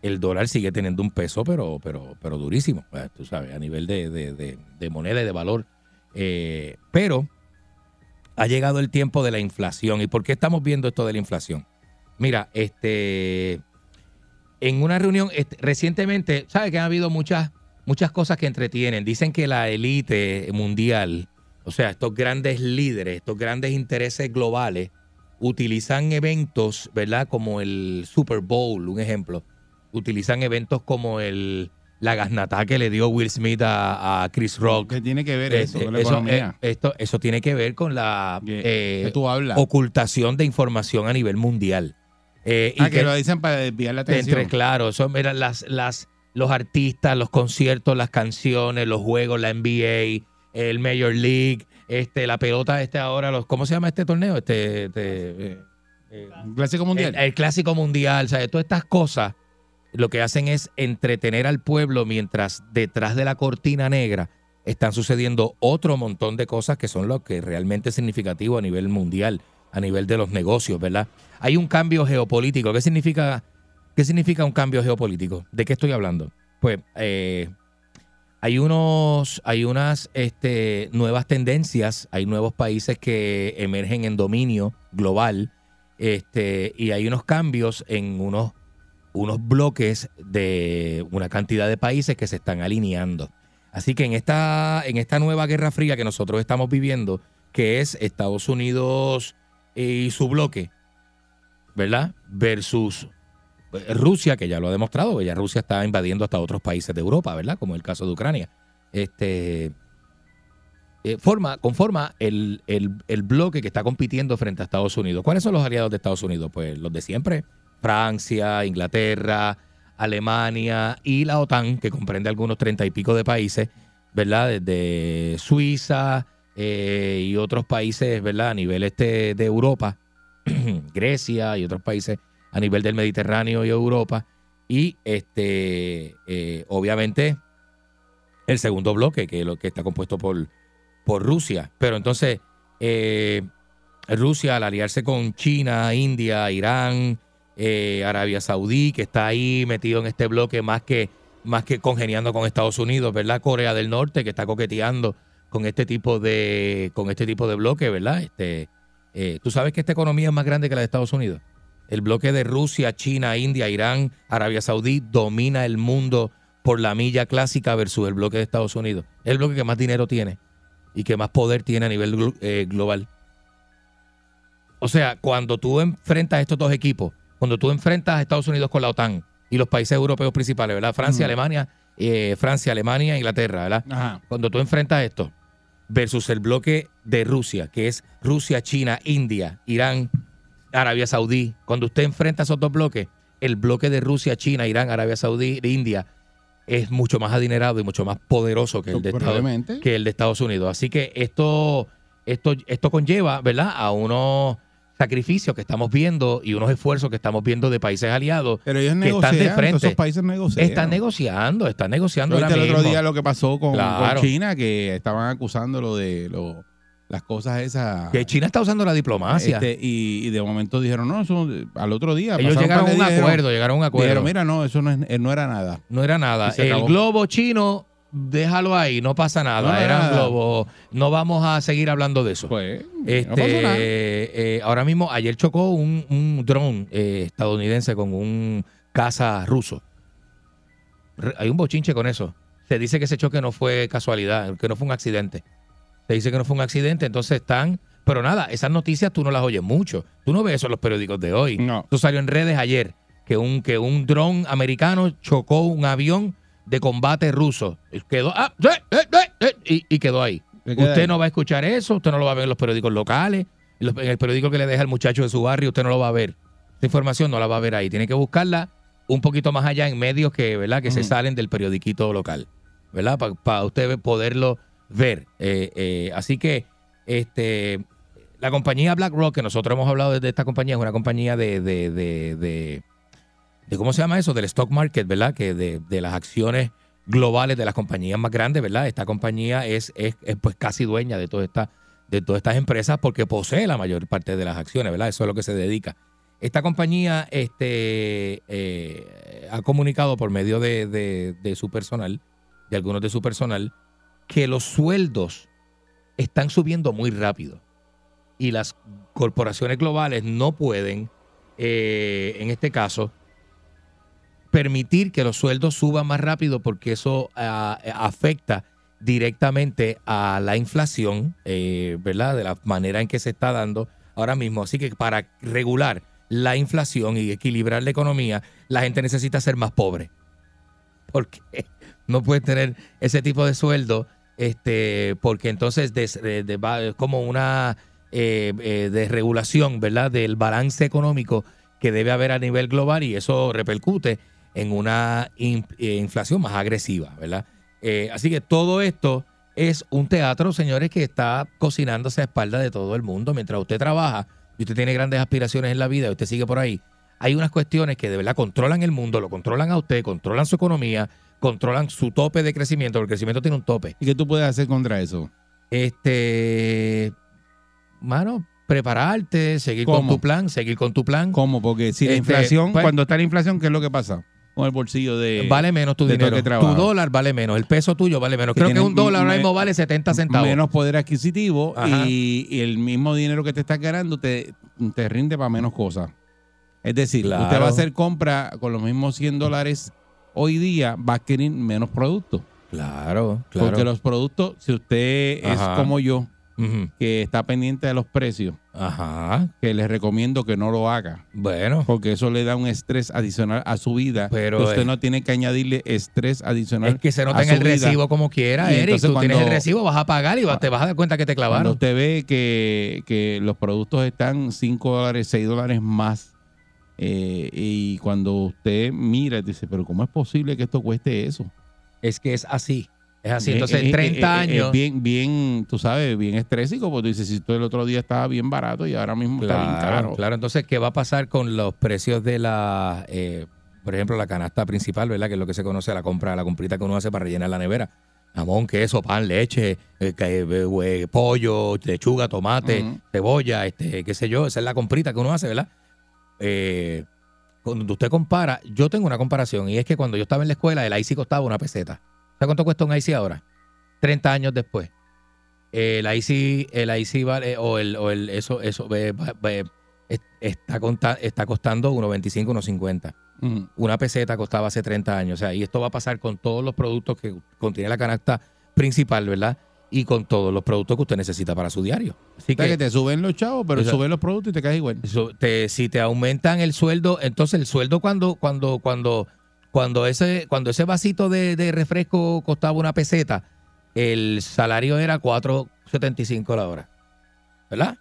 el dólar sigue teniendo un peso, pero, pero, pero durísimo, tú sabes, a nivel de- de- de moneda y de valor. Eh, pero ha llegado el tiempo de la inflación. ¿Y por qué estamos viendo esto de la inflación? Mira, este, en una reunión este, recientemente, ¿sabe que ha habido muchas, muchas cosas que entretienen? Dicen que la élite mundial, o sea, estos grandes líderes, estos grandes intereses globales, utilizan eventos, ¿verdad? Como el Super Bowl, un ejemplo. Utilizan eventos como el la gasnatá que le dio Will Smith a, a Chris Rock. ¿Qué tiene que ver Eh, eso eh, con la eso, economía? eh, esto, eso tiene que ver con la ¿Qué- eh, tú ocultación de información a nivel mundial. Eh, y Ah, que lo dicen para desviar la atención. entre, claro, eso, mira, las, las, los artistas, los conciertos, las canciones, los juegos, la NBA, el Major League, este, la pelota, este ahora, los, ¿cómo se llama este torneo? Este, este, Un clásico mundial. el, el clásico mundial, ¿sabes? Todas estas cosas lo que hacen es entretener al pueblo mientras detrás de la cortina negra están sucediendo otro montón de cosas que son lo que realmente es significativo a nivel mundial, a nivel de los negocios, ¿verdad? Hay un cambio geopolítico. ¿Qué significa, qué significa un cambio geopolítico? ¿De qué estoy hablando? Pues eh, hay unos, hay unas este, nuevas tendencias, hay nuevos países que emergen en dominio global, este, y hay unos cambios en unos, unos bloques de una cantidad de países que se están alineando. Así que en esta, en esta nueva guerra fría que nosotros estamos viviendo, que es Estados Unidos y su bloque, ¿verdad? Versus eh, Rusia, que ya lo ha demostrado, ya Rusia está invadiendo hasta otros países de Europa, ¿verdad? Como el caso de Ucrania. Este eh, forma, conforma el, el, el bloque que está compitiendo frente a Estados Unidos. ¿Cuáles son los aliados de Estados Unidos? Pues los de siempre. Francia, Inglaterra, Alemania y la OTAN, que comprende algunos treinta y pico de países, ¿verdad? Desde Suiza eh, y otros países, ¿verdad? A nivel este de Europa, Grecia y otros países a nivel del Mediterráneo y Europa. Y este, eh, obviamente, el segundo bloque, que lo que está compuesto por, por Rusia. Pero entonces, eh, Rusia, al aliarse con China, India, Irán, eh, Arabia Saudí, que está ahí metido en este bloque más que, más que congeniando con Estados Unidos, ¿verdad? Corea del Norte, que está coqueteando con este tipo de, con este tipo de bloque, ¿verdad? Este, eh, Tú sabes que esta economía es más grande que la de Estados Unidos. El bloque de Rusia, China, India, Irán, Arabia Saudí domina el mundo por la milla clásica versus el bloque de Estados Unidos. Es el bloque que más dinero tiene y que más poder tiene a nivel eh, global. O sea, cuando tú enfrentas estos dos equipos, cuando tú enfrentas a Estados Unidos con la OTAN y los países europeos principales, ¿verdad? Francia. Alemania, eh, Francia, Alemania, Inglaterra, ¿verdad? Ajá. Cuando tú enfrentas esto versus el bloque de Rusia, que es Rusia, China, India, Irán, Arabia Saudí, cuando usted enfrenta esos dos bloques, el bloque de Rusia, China, Irán, Arabia Saudí, India, es mucho más adinerado y mucho más poderoso que el de, Estados, que el de Estados Unidos. Así que esto, esto, esto conlleva, ¿verdad?, a unos sacrificios que estamos viendo y unos esfuerzos que estamos viendo de países aliados Pero ellos que están de negocian, frente. esos países negocian. Están negociando, están negociando ¿No ahora el otro día lo que pasó con. China, que estaban acusándolo de los las cosas esas. Que China está usando la diplomacia. Este, y, y de momento dijeron, no, eso al otro día. Ellos llegaron a un dijeron- acuerdo, llegaron a un acuerdo. Dijeron, mira, no, eso no, es- eh, no era nada. No era nada. El globo chino, déjalo ahí, no pasa nada. No, no era un nada. globo. No vamos a seguir hablando de eso. Pues, Este, no eh, ahora mismo, ayer chocó un, un dron eh, estadounidense con un caza ruso. Re- Hay un bochinche con eso. Se dice que ese choque no fue casualidad, que no fue un accidente. Se dice que no fue un accidente, entonces están. Pero nada, esas noticias tú no las oyes mucho. Tú no ves eso en los periódicos de hoy. No. Eso salió en redes ayer, que un, que un dron americano chocó un avión de combate ruso. Y Quedó, ah, y, y quedó ahí. Usted ahí. no va a escuchar eso, usted no lo va a ver en los periódicos locales, en los- en el periódico que le deja el muchacho de su barrio, usted no lo va a ver. Esa información no la va a ver ahí. Tiene que buscarla un poquito más allá en medios que, ¿verdad? que se salen del periodiquito local, ¿verdad? Para usted poderlo ver. Eh, eh, así que este, la compañía BlackRock, que nosotros hemos hablado de esta compañía, es una compañía de, de, de, de- de- ¿cómo se llama eso? Del stock market, ¿verdad? Que de, de las acciones globales de las compañías más grandes, ¿verdad? Esta compañía es, es, es, pues casi dueña de toda esta, de todas estas empresas porque posee la mayor parte de las acciones, ¿verdad? Eso es lo que se dedica. Esta compañía este, eh, ha comunicado por medio de, de- de su personal, de algunos de su personal, que los sueldos están subiendo muy rápido y las corporaciones globales no pueden, eh, en este caso, permitir que los sueldos suban más rápido porque eso ah, afecta directamente a la inflación, eh, ¿verdad? De la manera en que se está dando ahora mismo. Así que para regular la inflación y equilibrar la economía, la gente necesita ser más pobre. Porque no puede tener ese tipo de sueldo, este, porque entonces va- es como una eh, eh, desregulación, ¿verdad? Del balance económico que debe haber a nivel global y eso repercute en una in- eh, inflación más agresiva, ¿verdad? Eh, así que todo esto es un teatro, señores, que está cocinándose a espalda de todo el mundo. Mientras usted trabaja y usted tiene grandes aspiraciones en la vida y usted sigue por ahí, hay unas cuestiones que de verdad controlan el mundo, lo controlan a usted, controlan su economía, controlan su tope de crecimiento, porque el crecimiento tiene un tope. ¿Y qué tú puedes hacer contra eso? Este, mano, prepararte, seguir con tu plan, seguir con tu plan. ¿Cómo? Porque si la Este, inflación, pues- cuando está la inflación, ¿qué es lo que pasa? Con el bolsillo de. vale menos tu dinero. que Tu dólar vale menos. El peso tuyo vale menos. Que Creo que un dólar ahora mismo vale 70 centavos. Menos poder adquisitivo y, y el mismo dinero que te estás ganando te, te rinde para menos cosas. Es decir, Claro. usted va a hacer compra con los mismos 100 dólares hoy día, va a adquirir menos productos. Claro, claro. Porque los productos, si usted Ajá. es como yo, Que está pendiente de los precios, Ajá. que les recomiendo que no lo haga. Bueno. Porque eso le da un estrés adicional a su vida. Pero, usted eh, no tiene que añadirle estrés adicional. Es que se nota en el vida. recibo como quiera, Y Eric. entonces Tú tienes cuando- el recibo, vas a pagar y vas- te vas a dar cuenta que te Cuando clavaron. usted ve que, que los productos están 5 dólares, 6 dólares más, eh, y cuando usted mira, dice, pero ¿cómo es posible que esto cueste eso? Es que es así. Es así. Entonces, eh, 30 eh, eh, años. Es bien, bien, tú sabes, bien estrésico, porque tú dices, si tú el otro día estaba bien barato y ahora mismo está bien Claro, caro. claro. Entonces, ¿qué va a pasar con los precios de la, eh, por ejemplo, la canasta principal, ¿verdad? Que es lo que se conoce la compra, la comprita que uno hace para rellenar la nevera. Jamón, queso, pan, leche, eh, eh, eh, pollo, lechuga, tomate, cebolla, este, qué sé yo. Esa es la comprita que uno hace, ¿verdad? Cuando usted compara, yo tengo una comparación y es que cuando yo estaba en la escuela, el IC costaba una peseta. ¿Sabe cuánto cuesta un IC ahora? 30 años después. El IC, el IC vale, o el, o el eso, eso eh, es- está, conta- está costando 1.25, 1.50. Ujú. Una peseta costaba hace 30 años. O sea, y esto va a pasar con todos los productos que contiene la canasta principal, ¿verdad? Y con todos los productos que usted necesita para su diario. Así O sea, que, que te suben los chavos, pero suben los productos y te caes igual. te- si te aumentan el sueldo, entonces el sueldo cuando, cuando, cuando, cuando ese, cuando ese vasito de, de refresco costaba una peseta, el salario era 4.75 la hora. ¿Verdad?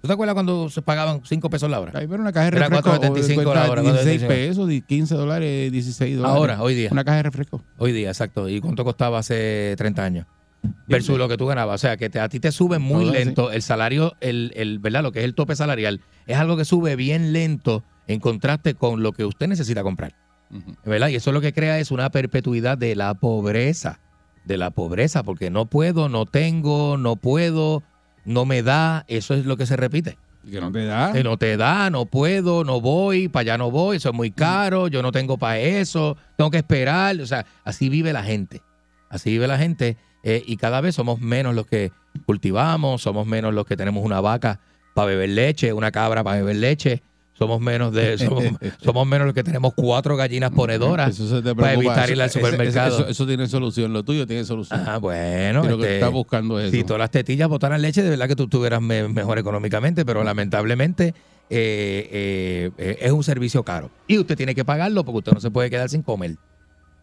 ¿Tú te acuerdas cuando se pagaban 5 pesos la hora? Ahí pero una caja de Era refresco 4.75 cuesta la hora, 16 4.75. pesos, di- 15 dólares, 16 dólares. Ahora, hoy día. Una caja de refresco. Hoy día, exacto. ¿Y cuánto costaba hace 30 años? Versus lo que tú ganabas. O sea, que te- a ti te sube muy lento el salario, el, el, ¿verdad? Lo que es el tope salarial. Es algo que sube bien lento en contraste con lo que usted necesita comprar. ¿Verdad? Y eso lo que crea es una perpetuidad de la pobreza. De la pobreza, porque no puedo, no tengo, no puedo. no me da, eso es lo que se repite. Que no te da. Que no te da, no puedo, no voy, para allá no voy, eso es muy caro, yo no tengo para eso, tengo que esperar. O sea, así vive la gente. Así vive la gente eh, y cada vez somos menos los que cultivamos, somos menos los que tenemos una vaca para beber leche, una cabra para beber leche. Somos menos de somos, somos menos los que tenemos cuatro gallinas ponedoras para evitar ir al supermercado. Eso, eso tiene solución. Lo tuyo tiene solución. Ah, bueno. Lo que este, estás buscando es si todas las tetillas botaran leche, de verdad que tú estuvieras me- mejor económicamente, pero lamentablemente eh, eh, eh, es un servicio caro. Y usted tiene que pagarlo porque usted no se puede quedar sin comer.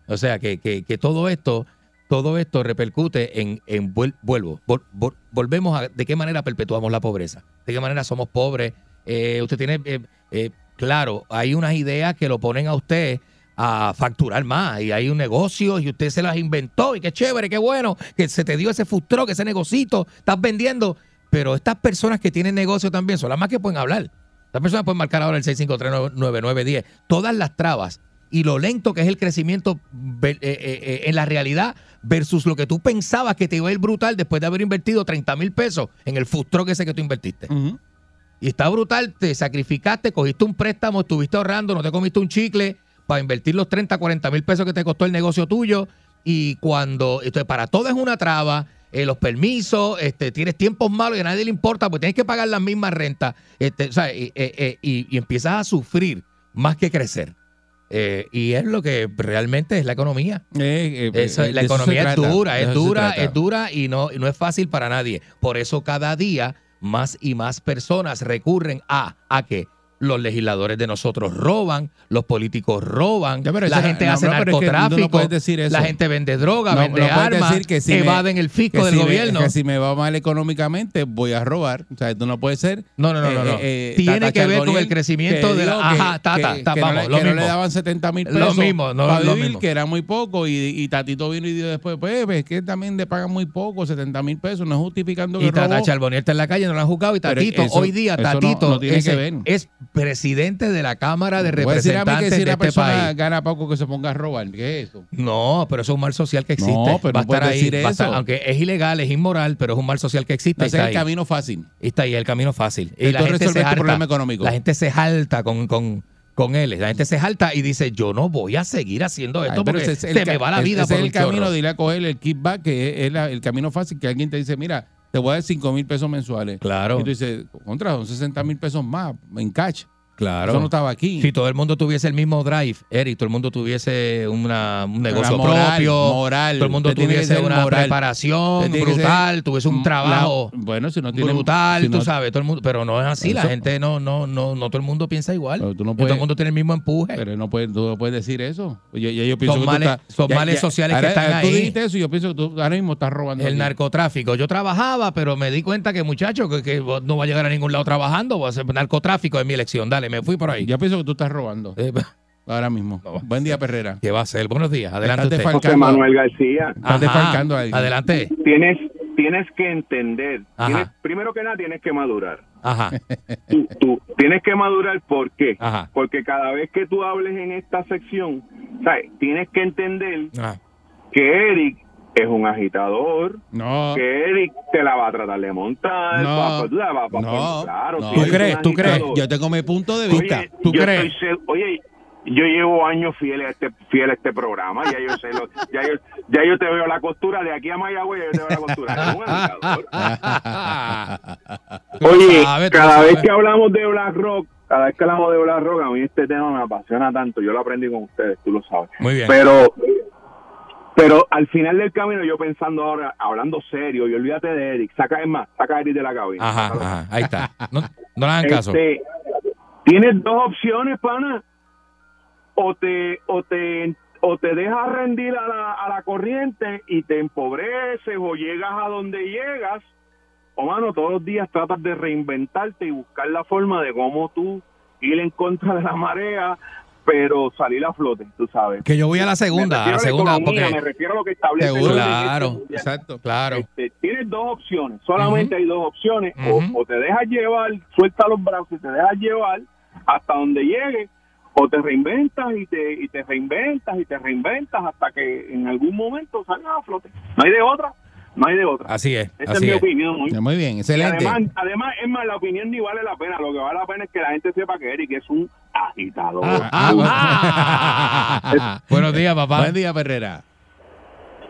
O sea que, que- que todo esto, todo esto repercute en, en vuel- vuelvo, vol- vol- volvemos a de qué manera perpetuamos la pobreza, de qué manera somos pobres. Eh, usted tiene, eh, eh, claro, hay unas ideas que lo ponen a usted a facturar más y hay un negocio y usted se las inventó y qué chévere, qué bueno, que se te dio ese futuro, que ese negocito, estás vendiendo. Pero estas personas que tienen negocio también son las más que pueden hablar. Estas personas pueden marcar ahora el 6539910. Todas las trabas y lo lento que es el crecimiento eh, eh, en la realidad versus lo que tú pensabas que te iba a ir brutal después de haber invertido 30 mil pesos en el futuro ese que tú invertiste. Y está brutal, te sacrificaste, cogiste un préstamo, estuviste ahorrando, no te comiste un chicle para invertir los 30, 40 mil pesos que te costó el negocio tuyo. Y cuando, entonces para todo es una traba, eh, los permisos, este, tienes tiempos malos y a nadie le importa, pues tienes que pagar las mismas rentas. Este, o sea, y, eh, eh, y- y empiezas a sufrir más que crecer. Eh, y es lo que realmente es la economía. Eh, Eso, la economía es dura, es dura, es dura y no, y no es fácil para nadie. Por eso cada día más y más personas recurren a, a que los legisladores de nosotros roban, los políticos roban, la gente no, hace es que no narcotráfico, la gente vende droga, vende armas, decir que si me- evaden el fisco que del si me- gobierno. que si me va mal económicamente, voy a robar. O sea, tú no puedes ser. No, no, no, no, no. eh, Tiene Tata que ver con el crecimiento que de la- digo ajá, que- Tata, que- que vamos, no, le, lo que no le mismo. daban 70 mil Lo pesos mismo, no, para lo vivir, mismo. que era muy poco. Y, y Tatito vino y dijo después, pues, es que también le pagan muy poco, 70 mil pesos, no es justificando que Y Tata robó. Charbonnier está en la calle, no lo han juzgado. Y Tatito, eso- hoy día, Tatito que es presidente de la Cámara de Representantes si de este país. gana poco que se ponga a robar, ¿qué es eso? No, pero eso es un mal social que existe. No, pero va no estar ahí. decir va a estar- eso. aunque es ilegal, es inmoral, pero es un mal social que existe. No, ese es el ahí. camino fácil. Y está ahí el camino fácil. Y la gente se harta. problema económico. La gente se jalta con, con, con él. La gente se jalta y dice, yo no voy a seguir haciendo esto Ay, porque ese es se me va la ese vida es por el un chorro". camino de ir a coger el kickback, que es, es la- el camino fácil, que alguien te dice, mira, te voy a dar 5 mil pesos mensuales. Claro. Y tú dices, contra, son 60 mil pesos más en cash. Claro. Eso no estaba aquí. Si todo el mundo tuviese el mismo drive, Eric, todo el mundo tuviese una, un negocio moral, propio, moral. todo el mundo tuviese ser una moral. preparación brutal, ser- tuviese un la- trabajo bueno, si no tiene brutal, si tú no- sabes, todo el mundo, pero no es así, la gente no, no, no, no todo el mundo piensa igual, tú no todo el mundo tiene el mismo empuje. Pero no puedes, tú no puedes decir eso. Yo, pienso Son que tú males- estás- son males sociales que están Tú ahí. dijiste eso y yo pienso que tú ahora mismo estás robando. el aquí. narcotráfico. Yo trabajaba, pero me di cuenta que, muchacho, que, que no va a llegar a ningún lado trabajando, voy a hacer narcotráfico en mi elección. Dale, me fui por ahí. Yo pienso que tú estás robando. Eh, Ahora mismo. Buen día, Perrera. ¿Qué va a ser? Buenos días. Adelante Estás José Manuel García. Estás Ajá. defalcando a alguien. Adelante. Tienes, tienes que entender. Tienes- primero que nada, tienes que madurar. Ajá. Tú, tú tienes que madurar, ¿por qué? Ajá. Porque cada vez que tú hables en esta sección, ¿sabes? tienes que entender que Eric es un agitador, No. que Eric te la va a tratar de montar. No. va- la No. claro, no. si ¿Tú crees? ¿Tú crees? Yo tengo mi punto de vista. Oye, ¿Tú yo crees? estoy oye, yo llevo años fiel a este fiel a este programa, ya yo sé lo- ya yo ya yo te veo la costura de aquí a Mayagüez, ya yo te veo la costura. Oye, sabes, cada vez que hablamos de Black Rock, cada vez que hablamos de Black Rock, a mí este tema me apasiona tanto. Yo lo aprendí con ustedes, tú lo sabes. Muy bien. Pero, pero al final del camino, yo pensando ahora, hablando serio, y olvídate de Eric, saca es más, saca a Eric de la cabina. Ajá, ajá. Ahí está. No, no le hagan caso. Este, tienes dos opciones, pana. O te, o te, o te dejas rendir a la, a la corriente y te empobreces o llegas a donde llegas. O mano, todos los días tratas de reinventarte y buscar la forma de cómo tú ir en contra de la marea, pero salir a flote, tú sabes. Que yo voy a la segunda, Me a la refiero segunda, economía, porque me refiero a lo que establece Seguro. Claro. Exacto. claro. Este, tienes dos opciones, solamente hay dos opciones, o- te dejas llevar, suelta los brazos y te dejas llevar hasta donde llegue, o te reinventas y te, y te reinventas y te reinventas hasta que en algún momento salgas a flote. No hay de otra, No hay de otra. Así es, Esa así es mi es. opinión. Muy bien, excelente. Además, además, es más, la opinión ni vale la pena. Lo que vale la pena es que la gente sepa que Eric es un agitador. Ah, ah, Buenos días, papá. Buen día, Perrera.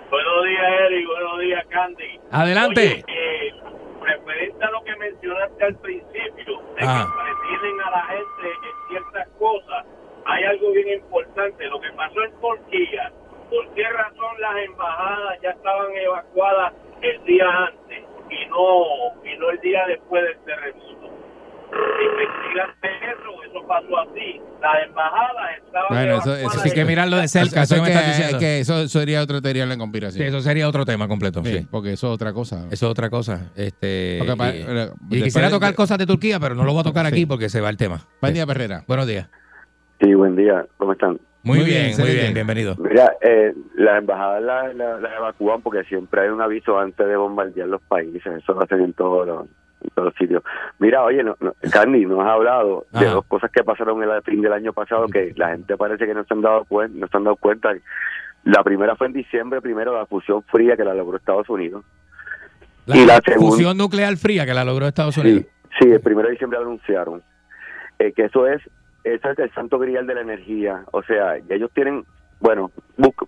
Buenos días, Eric. Buenos días, Candy. Adelante. Oye, eh, referente a lo que mencionaste al principio, de Ah. que retienen a la gente en ciertas cosas, hay algo bien importante. Lo que pasó en Turquía, ¿por qué razón las embajadas ya estaban evacuadas el día antes y no, y no el día después del terremoto? Investigan eso, eso pasó así. Las embajadas estaban Bueno, eso, eso Hay que mirarlo de cerca, Eso, eso que me es estás que, diciendo. es que eso sería otra teoría de la conspiración. Sí, eso sería otro tema completo. Sí, sí. porque eso es otra cosa. Eso es otra cosa. Este, y, eh, y quisiera tocar cosas de Turquía, pero no lo voy a tocar Sí. aquí porque se va el tema. Buen día, Perrera. Buenos días. Sí, buen día, ¿cómo están? Muy, Muy bien, bien, muy bien, bienvenido. Mira, eh, las embajadas las las- las evacúan porque siempre hay un aviso antes de bombardear los países, eso lo hacen en todos los, todos los sitios. Mira, oye, no, no, Candy, nos has hablado de dos cosas que pasaron en el fin del año pasado que la gente parece que no se han dado cuenta, no se han dado cuenta. La primera fue en diciembre, primero la fusión fría que la logró Estados Unidos. La, Y la segunda- fusión nuclear fría que la logró Estados Unidos. Sí, sí, el primero de diciembre anunciaron eh, que eso es, eso es el santo grial de la energía. O sea, ellos tienen, bueno, busco,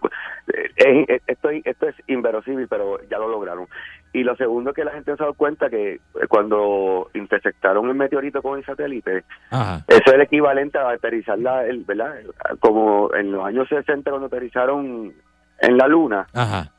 eh, eh, esto, esto es inverosímil, pero ya lo lograron. Y lo segundo que la gente se ha dado cuenta que eh, cuando intersectaron el meteorito con el satélite, Ajá. eso es el equivalente a aterrizar la, el, ¿verdad? Como en los años 60 cuando aterrizaron en la luna, Ajá.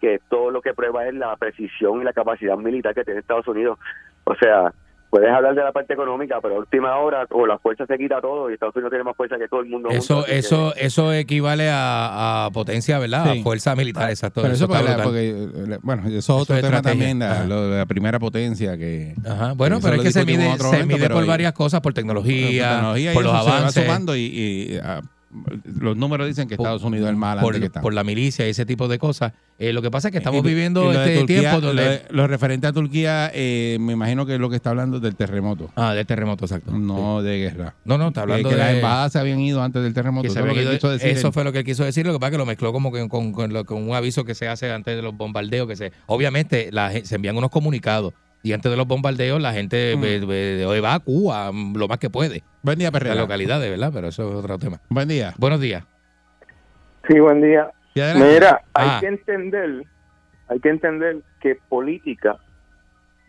que todo lo que prueba es la precisión y la capacidad militar que tiene Estados Unidos. O sea, puedes hablar de la parte económica, pero a última hora o la fuerza se quita todo y Estados Unidos tiene más fuerza que todo el mundo. Eso, junto, eso, eso equivale a, a potencia, ¿verdad? Sí. A fuerza militar, exacto. Pero eso, está porque, bueno, eso es Eso otro es tema también, la, lo primera potencia que... Ajá. Bueno, Eso pero es que se mide, se momento, mide por ahí- varias cosas, por Por tecnología, tecnología y por los eso se va avances. sumando y, y, ah, los números dicen que Por- Estados Unidos es el más que por, la milicia y ese tipo de cosas. Eh, lo que pasa es que estamos Y- y viviendo de este Turquía, tiempo lo, donde... de- lo referente a Turquía, eh, me imagino que es lo que está hablando del terremoto, Ah, de terremoto, exacto. no de guerra. No, no, está Que, hablando que de... las embajadas se habían ido antes del terremoto. que Eso, se es lo habían que ido- quiso decir eso él. fue lo que quiso decir, lo que pasa es que lo mezcló como que con, con lo- con un aviso que se hace antes de los bombardeos, que se obviamente la, se envían unos comunicados y antes de los bombardeos la gente Mm. evacúa mm, lo más que puede. Buen día, Las Perrera. localidades, ¿verdad? Pero eso es otro tema. Buen día. Buenos días. Sí, buen día. Mira, Ah. hay que entender, hay que entender que política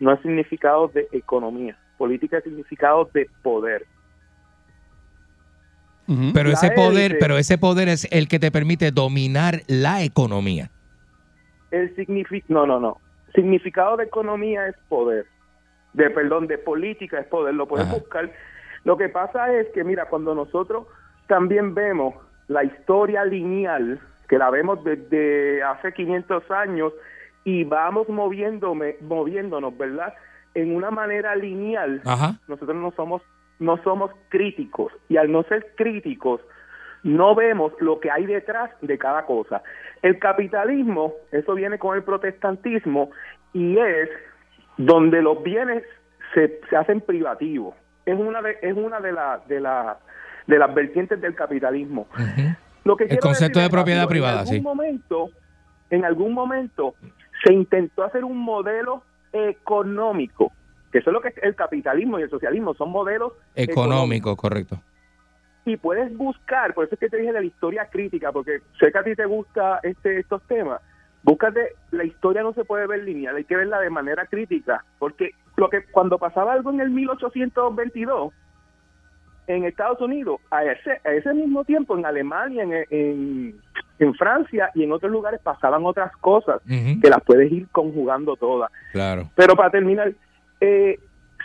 no es significado de economía, política es significado de poder. Pero La ese poder, élite- pero ese poder es el que te permite dominar la economía. El signifi no, no, no. Significado de economía es poder. De perdón, de política es poder, lo puedes Ajá. buscar. Lo que pasa es que mira, cuando nosotros también vemos la historia lineal, que la vemos desde hace 500 años y vamos moviéndome, moviéndonos, ¿verdad? En una manera lineal, Ajá. nosotros no somos no somos críticos y al no ser críticos no vemos lo que hay detrás de cada cosa. El capitalismo, eso viene con el protestantismo y es donde los bienes se, se hacen privativos. Es una de es una de la, de la de las vertientes del capitalismo. Lo que El concepto de propiedad rápido, privada, en algún sí. momento, en algún momento se intentó hacer un modelo económico, que eso es lo que es el capitalismo y el socialismo, son modelos Económico, correcto. Y puedes buscar, por eso es que te dije de la historia crítica, porque sé que a ti te gusta este, estos temas, búscate, la historia no se puede ver lineal, hay que verla de manera crítica, porque lo que cuando pasaba algo en el 1822, en Estados Unidos, a ese, a ese mismo tiempo en Alemania, en, en, en Francia y en otros lugares pasaban otras cosas que las puedes ir conjugando todas. Claro. Pero para terminar, eh,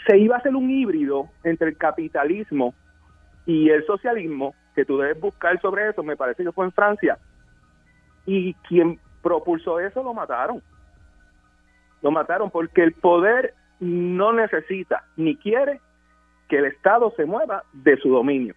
se iba a hacer un híbrido entre el capitalismo y el socialismo, que tú debes buscar sobre eso, me parece que fue en Francia, y quien propulsó eso lo mataron. Lo mataron porque el poder no necesita ni quiere que el Estado se mueva de su dominio.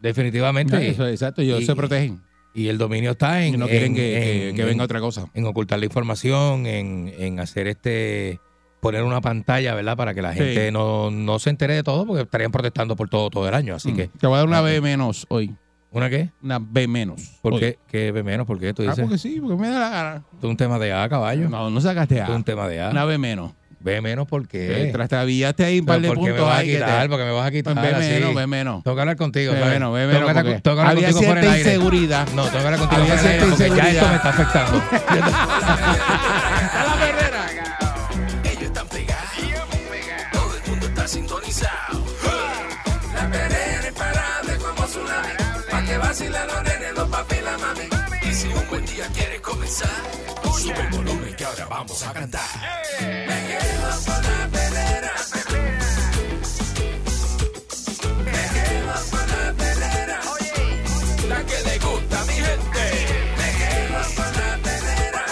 Definitivamente. Ah, Eso, exacto, ellos y- se protegen. Y el dominio está en. Y no quieren en- que, que- en- que venga en- otra cosa. en ocultar la información, en, en hacer este poner una pantalla, ¿verdad? Para que la Sí. gente no, no se entere de todo, porque estarían protestando por todo todo el año. Así Mm. que Te voy a dar una Ah, B menos hoy. ¿Una qué? Una B menos. ¿Por Hoy. qué? ¿Qué B menos? ¿Por qué tú Ah, dices? porque sí, porque me da la gana. Es un tema de A, caballo. No, no sacaste A. es un tema de A. Una B menos. B menos, ¿por qué? Eh, Trastabillaste ahí un par de ¿Por qué me puntos vas a que quitar? te- ¿Por qué me vas a quitar? Así? menos, ve menos. Tengo que hablar contigo. ¿sabes? menos, Tengo menos, porque había contigo cierta aire. inseguridad. No, tengo que hablar contigo Había fuera del aire porque ya esto me está afectando. empezar. Sube el volumen que ahora vamos a cantar. Me quedo con la pedera. Me quedo con la pedera. Oye, la que le gusta a mi gente. Me quedo con la pedera.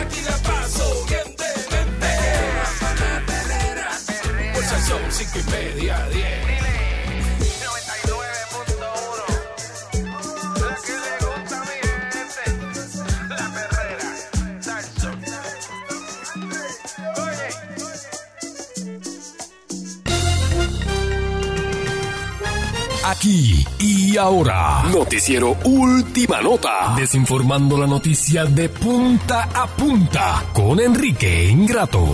Aquí la paso bien de mente. Me quedo con la pedera. Pulsación 5 y media 10. Aquí y ahora, noticiero Última Nota, desinformando la noticia de punta a punta con Enrique Ingrato.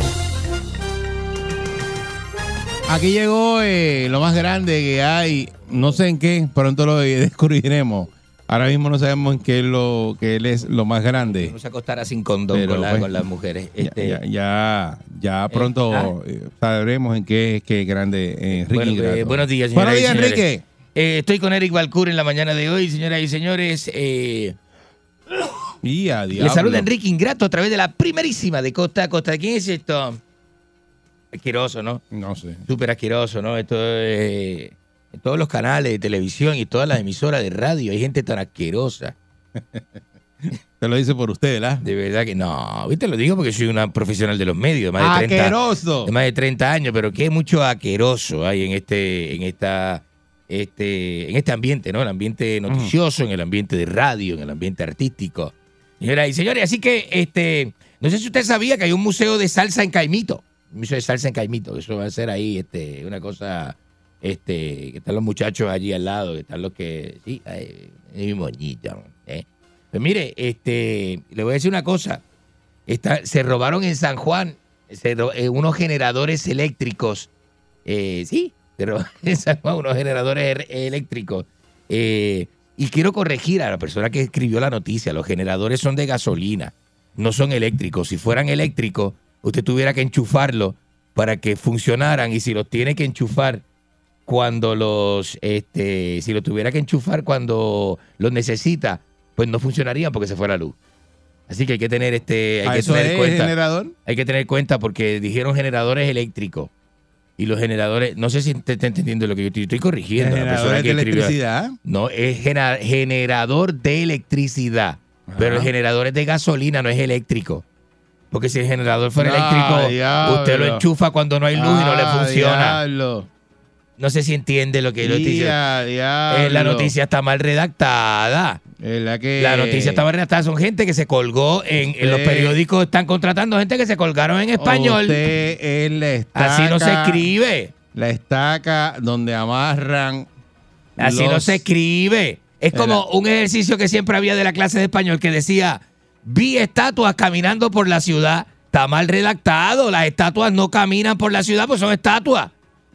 Aquí llegó eh, lo más grande que hay. No sé en qué, pronto lo descubriremos. Ahora mismo no sabemos en qué es lo que él es lo más grande. Vamos a acostar sin condón Pero, con, la- pues, con las mujeres. Ya, Este, ya, ya, ya pronto ah. eh, sabremos en qué es que es grande eh, Enrique bueno, Ingrato. eh, buenos días, señoras Buenos y días, señores. Enrique. Eh, estoy con Eric Balcour en la mañana de hoy, señoras y señores. Eh, Y a le saluda Enrique Ingrato a través de la primerísima de Costa a Costa. ¿Quién es esto? Asqueroso, ¿no? No sé. Súper asqueroso, ¿no? Esto es- en todos los canales de televisión y todas las emisoras de radio hay gente tan asquerosa. Te lo dice por usted, ¿verdad? De verdad que no. ¿Viste? Lo digo porque soy una profesional de los medios, de más de 30, ¡Aqueroso! de más de 30 años, pero que mucho aqueroso hay en este, en esta, este, en este ambiente, ¿no? El ambiente noticioso, en el ambiente de radio, en el ambiente artístico. Señoras y señores, así que este, no sé si usted sabía que hay un museo de salsa en Caimito. Un museo de salsa en Caimito, que eso va a ser ahí, este, una cosa, este, que están los muchachos allí al lado, que están los que, sí, ay, mi moñito, ¿eh? Pues mire, este, le voy a decir una cosa. Está- se robaron en San Juan se eh, unos generadores eléctricos. Eh, sí, San Juan unos generadores er- eléctricos. Eh, y quiero corregir a la persona que escribió la noticia. Los generadores son de gasolina, no son eléctricos. Si fueran eléctricos, usted tuviera que enchufarlos para que funcionaran. Y si los tiene que enchufar cuando los, este, si lo tuviera que enchufar cuando los necesita, pues no funcionarían porque se fue la luz. Así que hay que tener este, hay ¿A que tener es cuenta. generador? Hay que tener cuenta porque dijeron generadores eléctricos. Y los generadores, no sé si te está entendiendo lo que yo estoy, estoy corrigiendo. ¿Generadores de escribió. electricidad? No, es generador de electricidad. Pero el generador es de gasolina, no es eléctrico. Porque si el generador fuera Ah, eléctrico, diablo. usted lo enchufa cuando no hay luz y no le funciona. diablo. No sé si entiende lo que. Ya, diablo. Eh, la noticia está mal redactada. Es la que... La noticia está mal redactada. Son gente que se colgó en, en los periódicos. Están contratando gente que se colgaron en español. Usted es la estaca, Así no se escribe. La estaca donde amarran. Así no se escribe. Es como un ejercicio que siempre había de la clase de español que decía, vi estatuas caminando por la ciudad. Está mal redactado. Las estatuas no caminan por la ciudad, pues son estatuas.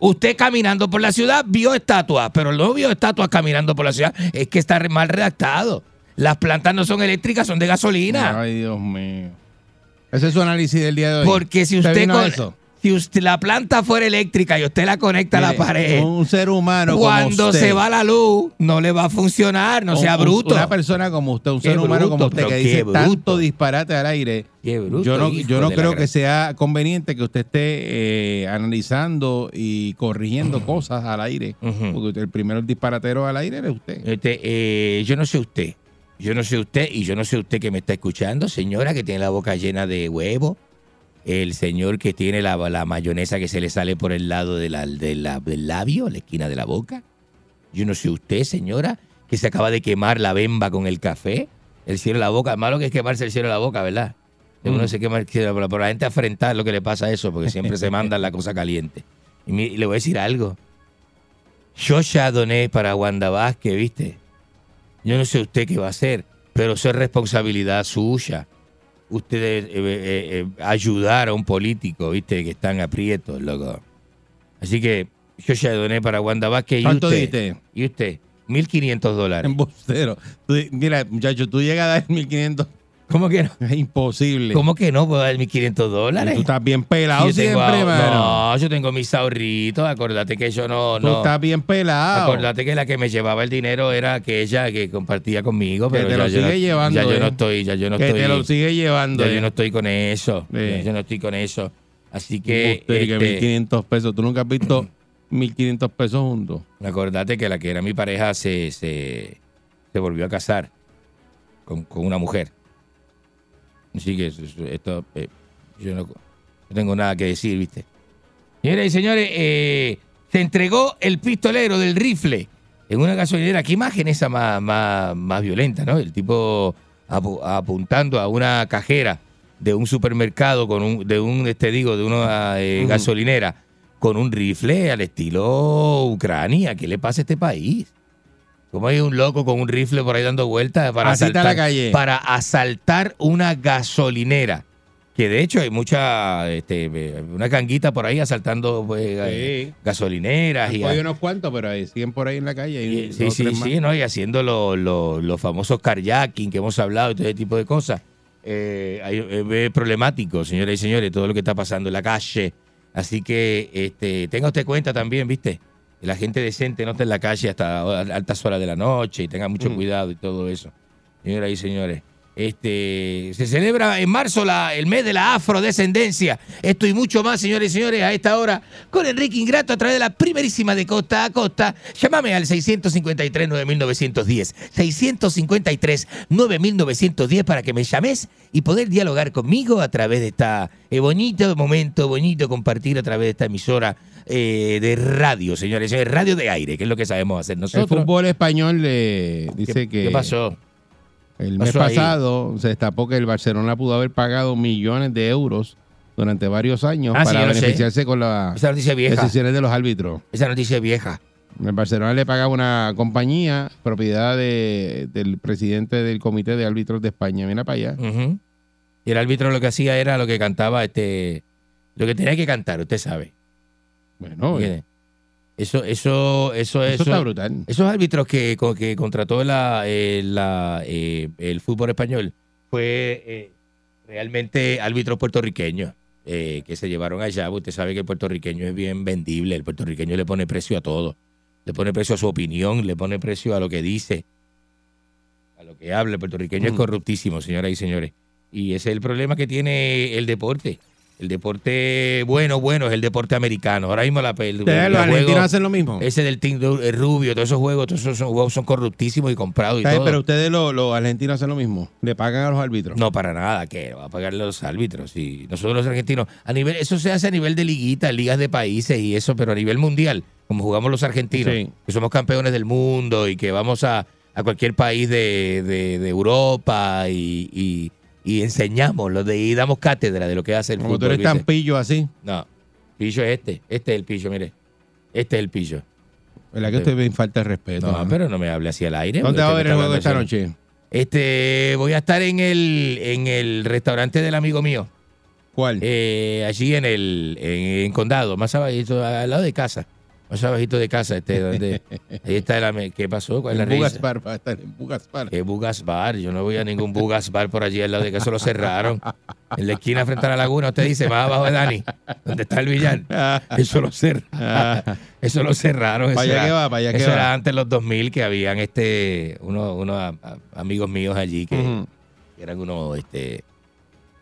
Usted caminando por la ciudad vio estatuas, pero no vio estatuas caminando por la ciudad. Es que está mal redactado. Las plantas no son eléctricas, son de gasolina. Ay, Dios mío. Ese es su análisis del día de hoy. Porque si usted, con- eso? Si usted la planta fuera eléctrica y usted la conecta a la pared, Un ser humano como cuando usted, se va la luz, no le va a funcionar, no un- sea bruto. Una persona como usted, un Qué ser humano como usted que dice bruto. tanto disparate al aire. Bruto, yo no, yo no creo que sea conveniente que usted esté eh, analizando y corrigiendo cosas al aire. Porque usted- el primero disparatero al aire es usted. Este, eh, yo no sé usted. Yo no sé usted y yo no sé usted que me está escuchando, señora que tiene la boca llena de huevo, el señor que tiene la, la mayonesa que se le sale por el lado de la- de la- del labio, la esquina de la boca. Yo no sé usted, señora, que se acaba de quemar la bemba con el café, el cielo de la boca. Malo que es quemarse el cielo de la boca, ¿verdad? Que Uno Mm. se quema el cielo pero la gente afrentar lo que le pasa a eso, porque siempre se manda la cosa caliente. Y, y le voy a decir algo. Yo ya doné para Wanda Vázquez, ¿viste? Yo no sé usted qué va a hacer, pero eso es responsabilidad suya. Usted eh, eh, eh, ayudar a un político, viste, que están aprietos, loco. Así que yo ya doné para Wanda Vázquez. ¿Y ¿Cuánto usted? diste? ¿Y usted? 1.500 dólares. Embustero. Tú- mira, muchacho, tú llegas a dar 1500. ¿Cómo que no? Es imposible. ¿Cómo que no puedo dar 1.500 Y dólares? Tú estás bien pelado Yo tengo siempre, mano. No, yo tengo mis ahorritos. Acuérdate que yo no. Tú no. estás bien pelado. Acuérdate que la que me llevaba el dinero era aquella que compartía conmigo, Que pero te ya lo yo no- sigue llevando, Ya yo no eh. estoy, ya yo no que estoy. te lo sigue llevando. ya eh. yo no estoy con eso. Ya yo no estoy con eso. Así que. Embustero, y que este, 1500 pesos. Tú nunca has visto 1500 pesos juntos. Acordate que la que era mi pareja se, se, se volvió a casar con, con una mujer. Así que esto, eh, yo no, no tengo nada que decir, ¿viste? Señoras y señores, eh, se entregó el pistolero del rifle en una gasolinera. ¿Qué imagen esa más, más, más violenta, no? El tipo apu- apuntando a una cajera de un supermercado con un, de un, este digo, de una eh, gasolinera con un rifle al estilo Ucrania. ¿Qué le pasa a este país? ¿Cómo hay un loco con un rifle por ahí dando vueltas para Así asaltar, la calle. para asaltar una gasolinera? Que de hecho hay mucha, este, eh, una canguita por ahí asaltando pues, eh, gasolineras y, Hay unos cuantos, pero hay 100 por ahí en la calle. y- sí, sí, sí, ¿no? Y haciendo lo- lo- los famosos carjacking que hemos hablado y todo ese tipo de cosas. Hay- eh, es problemático, señoras y señores, todo lo que está pasando en la calle. Así que este, tenga usted cuenta también, ¿viste? La gente decente no esté en la calle hasta altas horas de la noche y tenga mucho Mm. cuidado y todo eso. Señoras y señores. Este, se celebra en marzo la- el mes de la afrodescendencia. Esto y mucho más, señores y señores, a esta hora con Enrique Ingrato a través de la primerísima de Costa a Costa. Llámame al 653-9910. 653-9910 para que me llames y poder dialogar conmigo a través de esta eh, bonito momento, bonito compartir a través de esta emisora eh, de radio, señores y señores. Radio de aire, que es lo que sabemos hacer El nosotros. fútbol español le dice ¿Qué, que qué pasó? El mes ahí? pasado se destapó que el Barcelona pudo haber pagado millones de euros durante varios años Ah, para sé. beneficiarse con las decisiones de los árbitros. Esa noticia vieja. El Barcelona le pagaba una compañía, propiedad de- del presidente del Comité de Árbitros de España. Mira para allá. Y el árbitro lo que hacía era lo que cantaba, este, lo que tenía que cantar, usted sabe. Bueno. Eso, eso, eso, eso está brutal. Esos árbitros que, que contrató la, eh, la, eh, el fútbol español fue eh, realmente árbitros puertorriqueños eh, que se llevaron allá. Usted sabe que el puertorriqueño es bien vendible. El puertorriqueño le pone precio a todo. Le pone precio a su opinión, le pone precio a lo que dice, a lo que habla. El puertorriqueño es Mm. corruptísimo, señoras y señores. Y ese es el problema que tiene el deporte. El deporte bueno, bueno, es el deporte americano. Ahora mismo la, el los argentinos hacen lo mismo. ese del Team el Rubio, todos esos juegos, todos esos son, juegos son corruptísimos y comprados y todo. Pero ustedes, los, los argentinos, hacen lo mismo. Le pagan a los árbitros. No, para nada, que va a pagarle a los árbitros. Y nosotros los argentinos, a nivel, eso se hace a nivel de liguitas, ligas de países y eso, pero a nivel mundial, como jugamos los argentinos, Sí. que somos campeones del mundo y que vamos a, a cualquier país de, de- de Europa y, y- y enseñamos, lo de, y damos cátedra de lo que hace el Como tú fútbol. eres tan pillo así. No, pillo es este, este es el pillo, mire. Este es el pillo. ¿Verdad que usted me falta respeto? No, pero no me hable así al aire. ¿Dónde va a ver el juego esta noche? Este, voy a estar en el, en el restaurante del amigo mío. ¿Cuál? Eh, allí en el en, en Condado, más abajito, al lado de casa. Más abajito de casa, este, donde ahí está me- ¿Qué pasó? ¿Cuál es la Bugas? Bar, va a estar en Bugas Bar. ¿Qué Bugas Bar? Yo no voy a ningún Bugas Bar por allí al lado de casa, lo cerraron. En la esquina frente a la laguna, usted dice, más abajo de Dani, donde está el billar. Eso lo cerraron. Eso lo cerraron. Eso ¿Para allá era- qué va? ¿Para allá eso va? era antes de los 2000 que habían este unos, a- amigos míos allí que, que eran unos este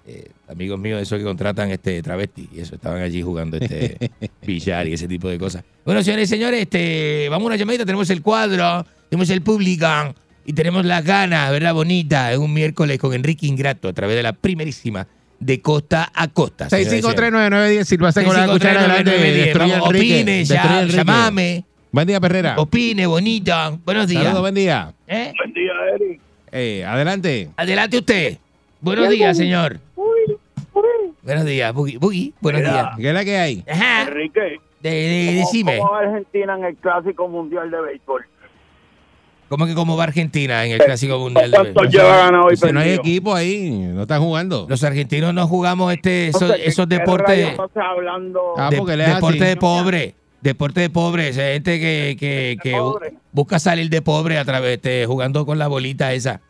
eh, amigos míos esos que contratan este travesti y eso estaban allí jugando este billar y ese tipo de cosas. Bueno, señores y señores, este vamos a una llamadita, tenemos el cuadro, tenemos el público y tenemos las ganas, ¿verdad? Bonita, es un miércoles con Enrique Ingrato a través de la primerísima de costa a costa. señores y señores. 6539910 Silvestre con la cuchara. 6539910. Enrique. opine ya, llamame, Buen día, Perrera. opine, bonita. Buenos días. Saludos, buen día. ¿Eh? Buen día, Eric. Eh, adelante. Adelante usted. Buenos días, señor. Buenos días, Boogie. Boogie, buenos Mira. días. ¿Qué es la que hay? Ajá. Enrique, De, de- ¿cómo, decime. cómo va Argentina en el Clásico Mundial de Béisbol? ¿Cómo que cómo va Argentina en el Clásico Mundial? de ¿Cuántos Béisbol? lleva ganado y Si no hay equipo ahí, no están jugando. Los argentinos no jugamos este esos, Entonces, ¿qué- esos deportes hablando Ah, de- es deporte así. de pobre, deporte de pobre, esa gente que, que, que busca salir de pobre a través de jugando con la bolita esa.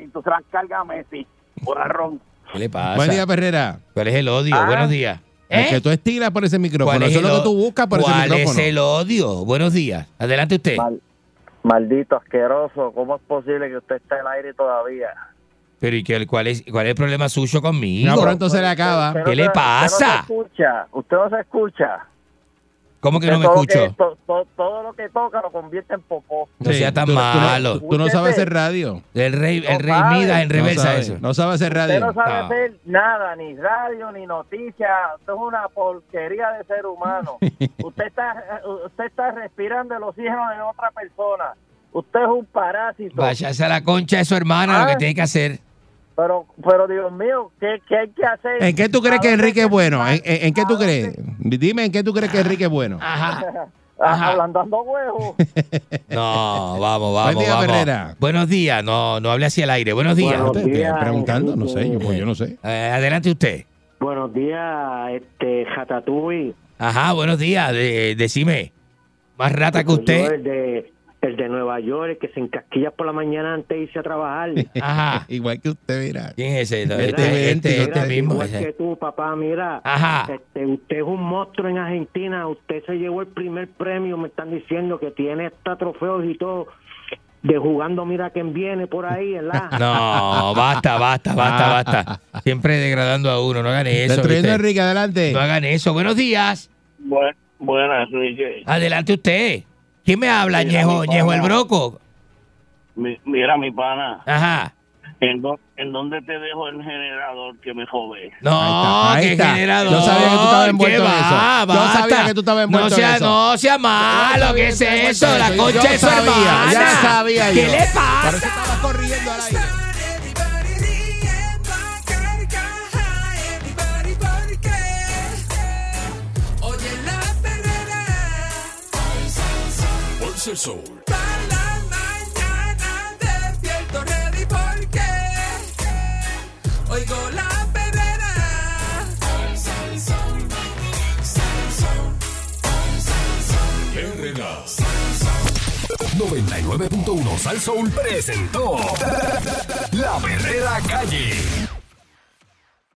y tú se las cargas a Messi, guarrón. ¿Qué le pasa? Buen día, Perrera. ¿Cuál es el odio? Ah. Buenos días. ¿Eh? que tú estiras por ese micrófono. Eso es lo que tú buscas por ese ¿Cuál micrófono. es el odio? Buenos días. Adelante usted. Maldito asqueroso, ¿cómo es posible que usted esté en el aire todavía? Pero ¿y qué, cuál, es, cuál es el problema suyo conmigo? No, pronto se le acaba. ¿Qué le pasa? Usted no se escucha, usted no se escucha. ¿Cómo que no me Usted todo escucho? que- to- to- todo lo que toca lo convierte en popó. No sea tan tú, tú no- malo. Tú, no sabes hacer radio. El rey, el No rey. Midas en No reversa sabe, eso. no sabe hacer Usted radio. no sabe Ah. hacer nada, ni radio, ni noticias. Esto es una porquería de ser humano. usted está usted está respirando el oxígeno de otra persona. Usted es un parásito. Váyase a la concha de su hermana, lo que Ah. tiene que hacer. Pero, pero Dios mío, ¿qué, qué hay que hacer? ¿En qué tú crees ¿A que Enrique es bueno? ¿En, en- en qué tú ¿A crees? Dime en qué tú crees que Enrique es bueno. Ajá. Ajá. Ablandando huevos. No, vamos, vamos, Buen día, vamos. Herrera. Buenos días, no, no hable hacia el aire. Buenos días. Buenos días, preguntando, no sé, yo, pues yo no sé. Eh, adelante usted. Buenos días, este Jatatui. Ajá, buenos días. de- decime. Más rata que usted. El de, el de Nueva York, el que se encasquilla por la mañana antes de irse a trabajar. Ajá. Igual que usted, mira. ¿Quién es ese? Este Este, este, este Mira, mismo. Igual ese. que tú, papá, mira. Ajá. Este, usted es un monstruo en Argentina. Usted se llevó el primer premio. Me están diciendo que tiene hasta trofeos y todo. De jugando, mira quién viene por ahí, ¿verdad? No, basta, basta, basta, basta. Siempre degradando a uno. No hagan eso. Destruyendo. Enrique, adelante. No hagan eso. Buenos días. buenas, Enrique. Adelante usted. ¿Quién me habla? Mira, Ñejo, mi Ñejo el. Broco. Mi- mira, mi pana, Ajá. ¿en, dó- ¿en dónde te dejo el generador que me jode? No, Ahí qué está, ahí está. generador. Yo sabía que tú estabas envuelto ¿Qué en eso. va? Yo sabía Basta. que tú estabas envuelto no en sea, eso. No sea malo, ¿qué es sabía eso? estabas La en concha de su sabía, hermana. ya sabía ¿Qué yo. le Por pasa? eso estaba corriendo al aire. El Sol. Para la mañana despierto ready porque oigo la perrera. 99.1 Sal Soul presentó La Verdadera Calle.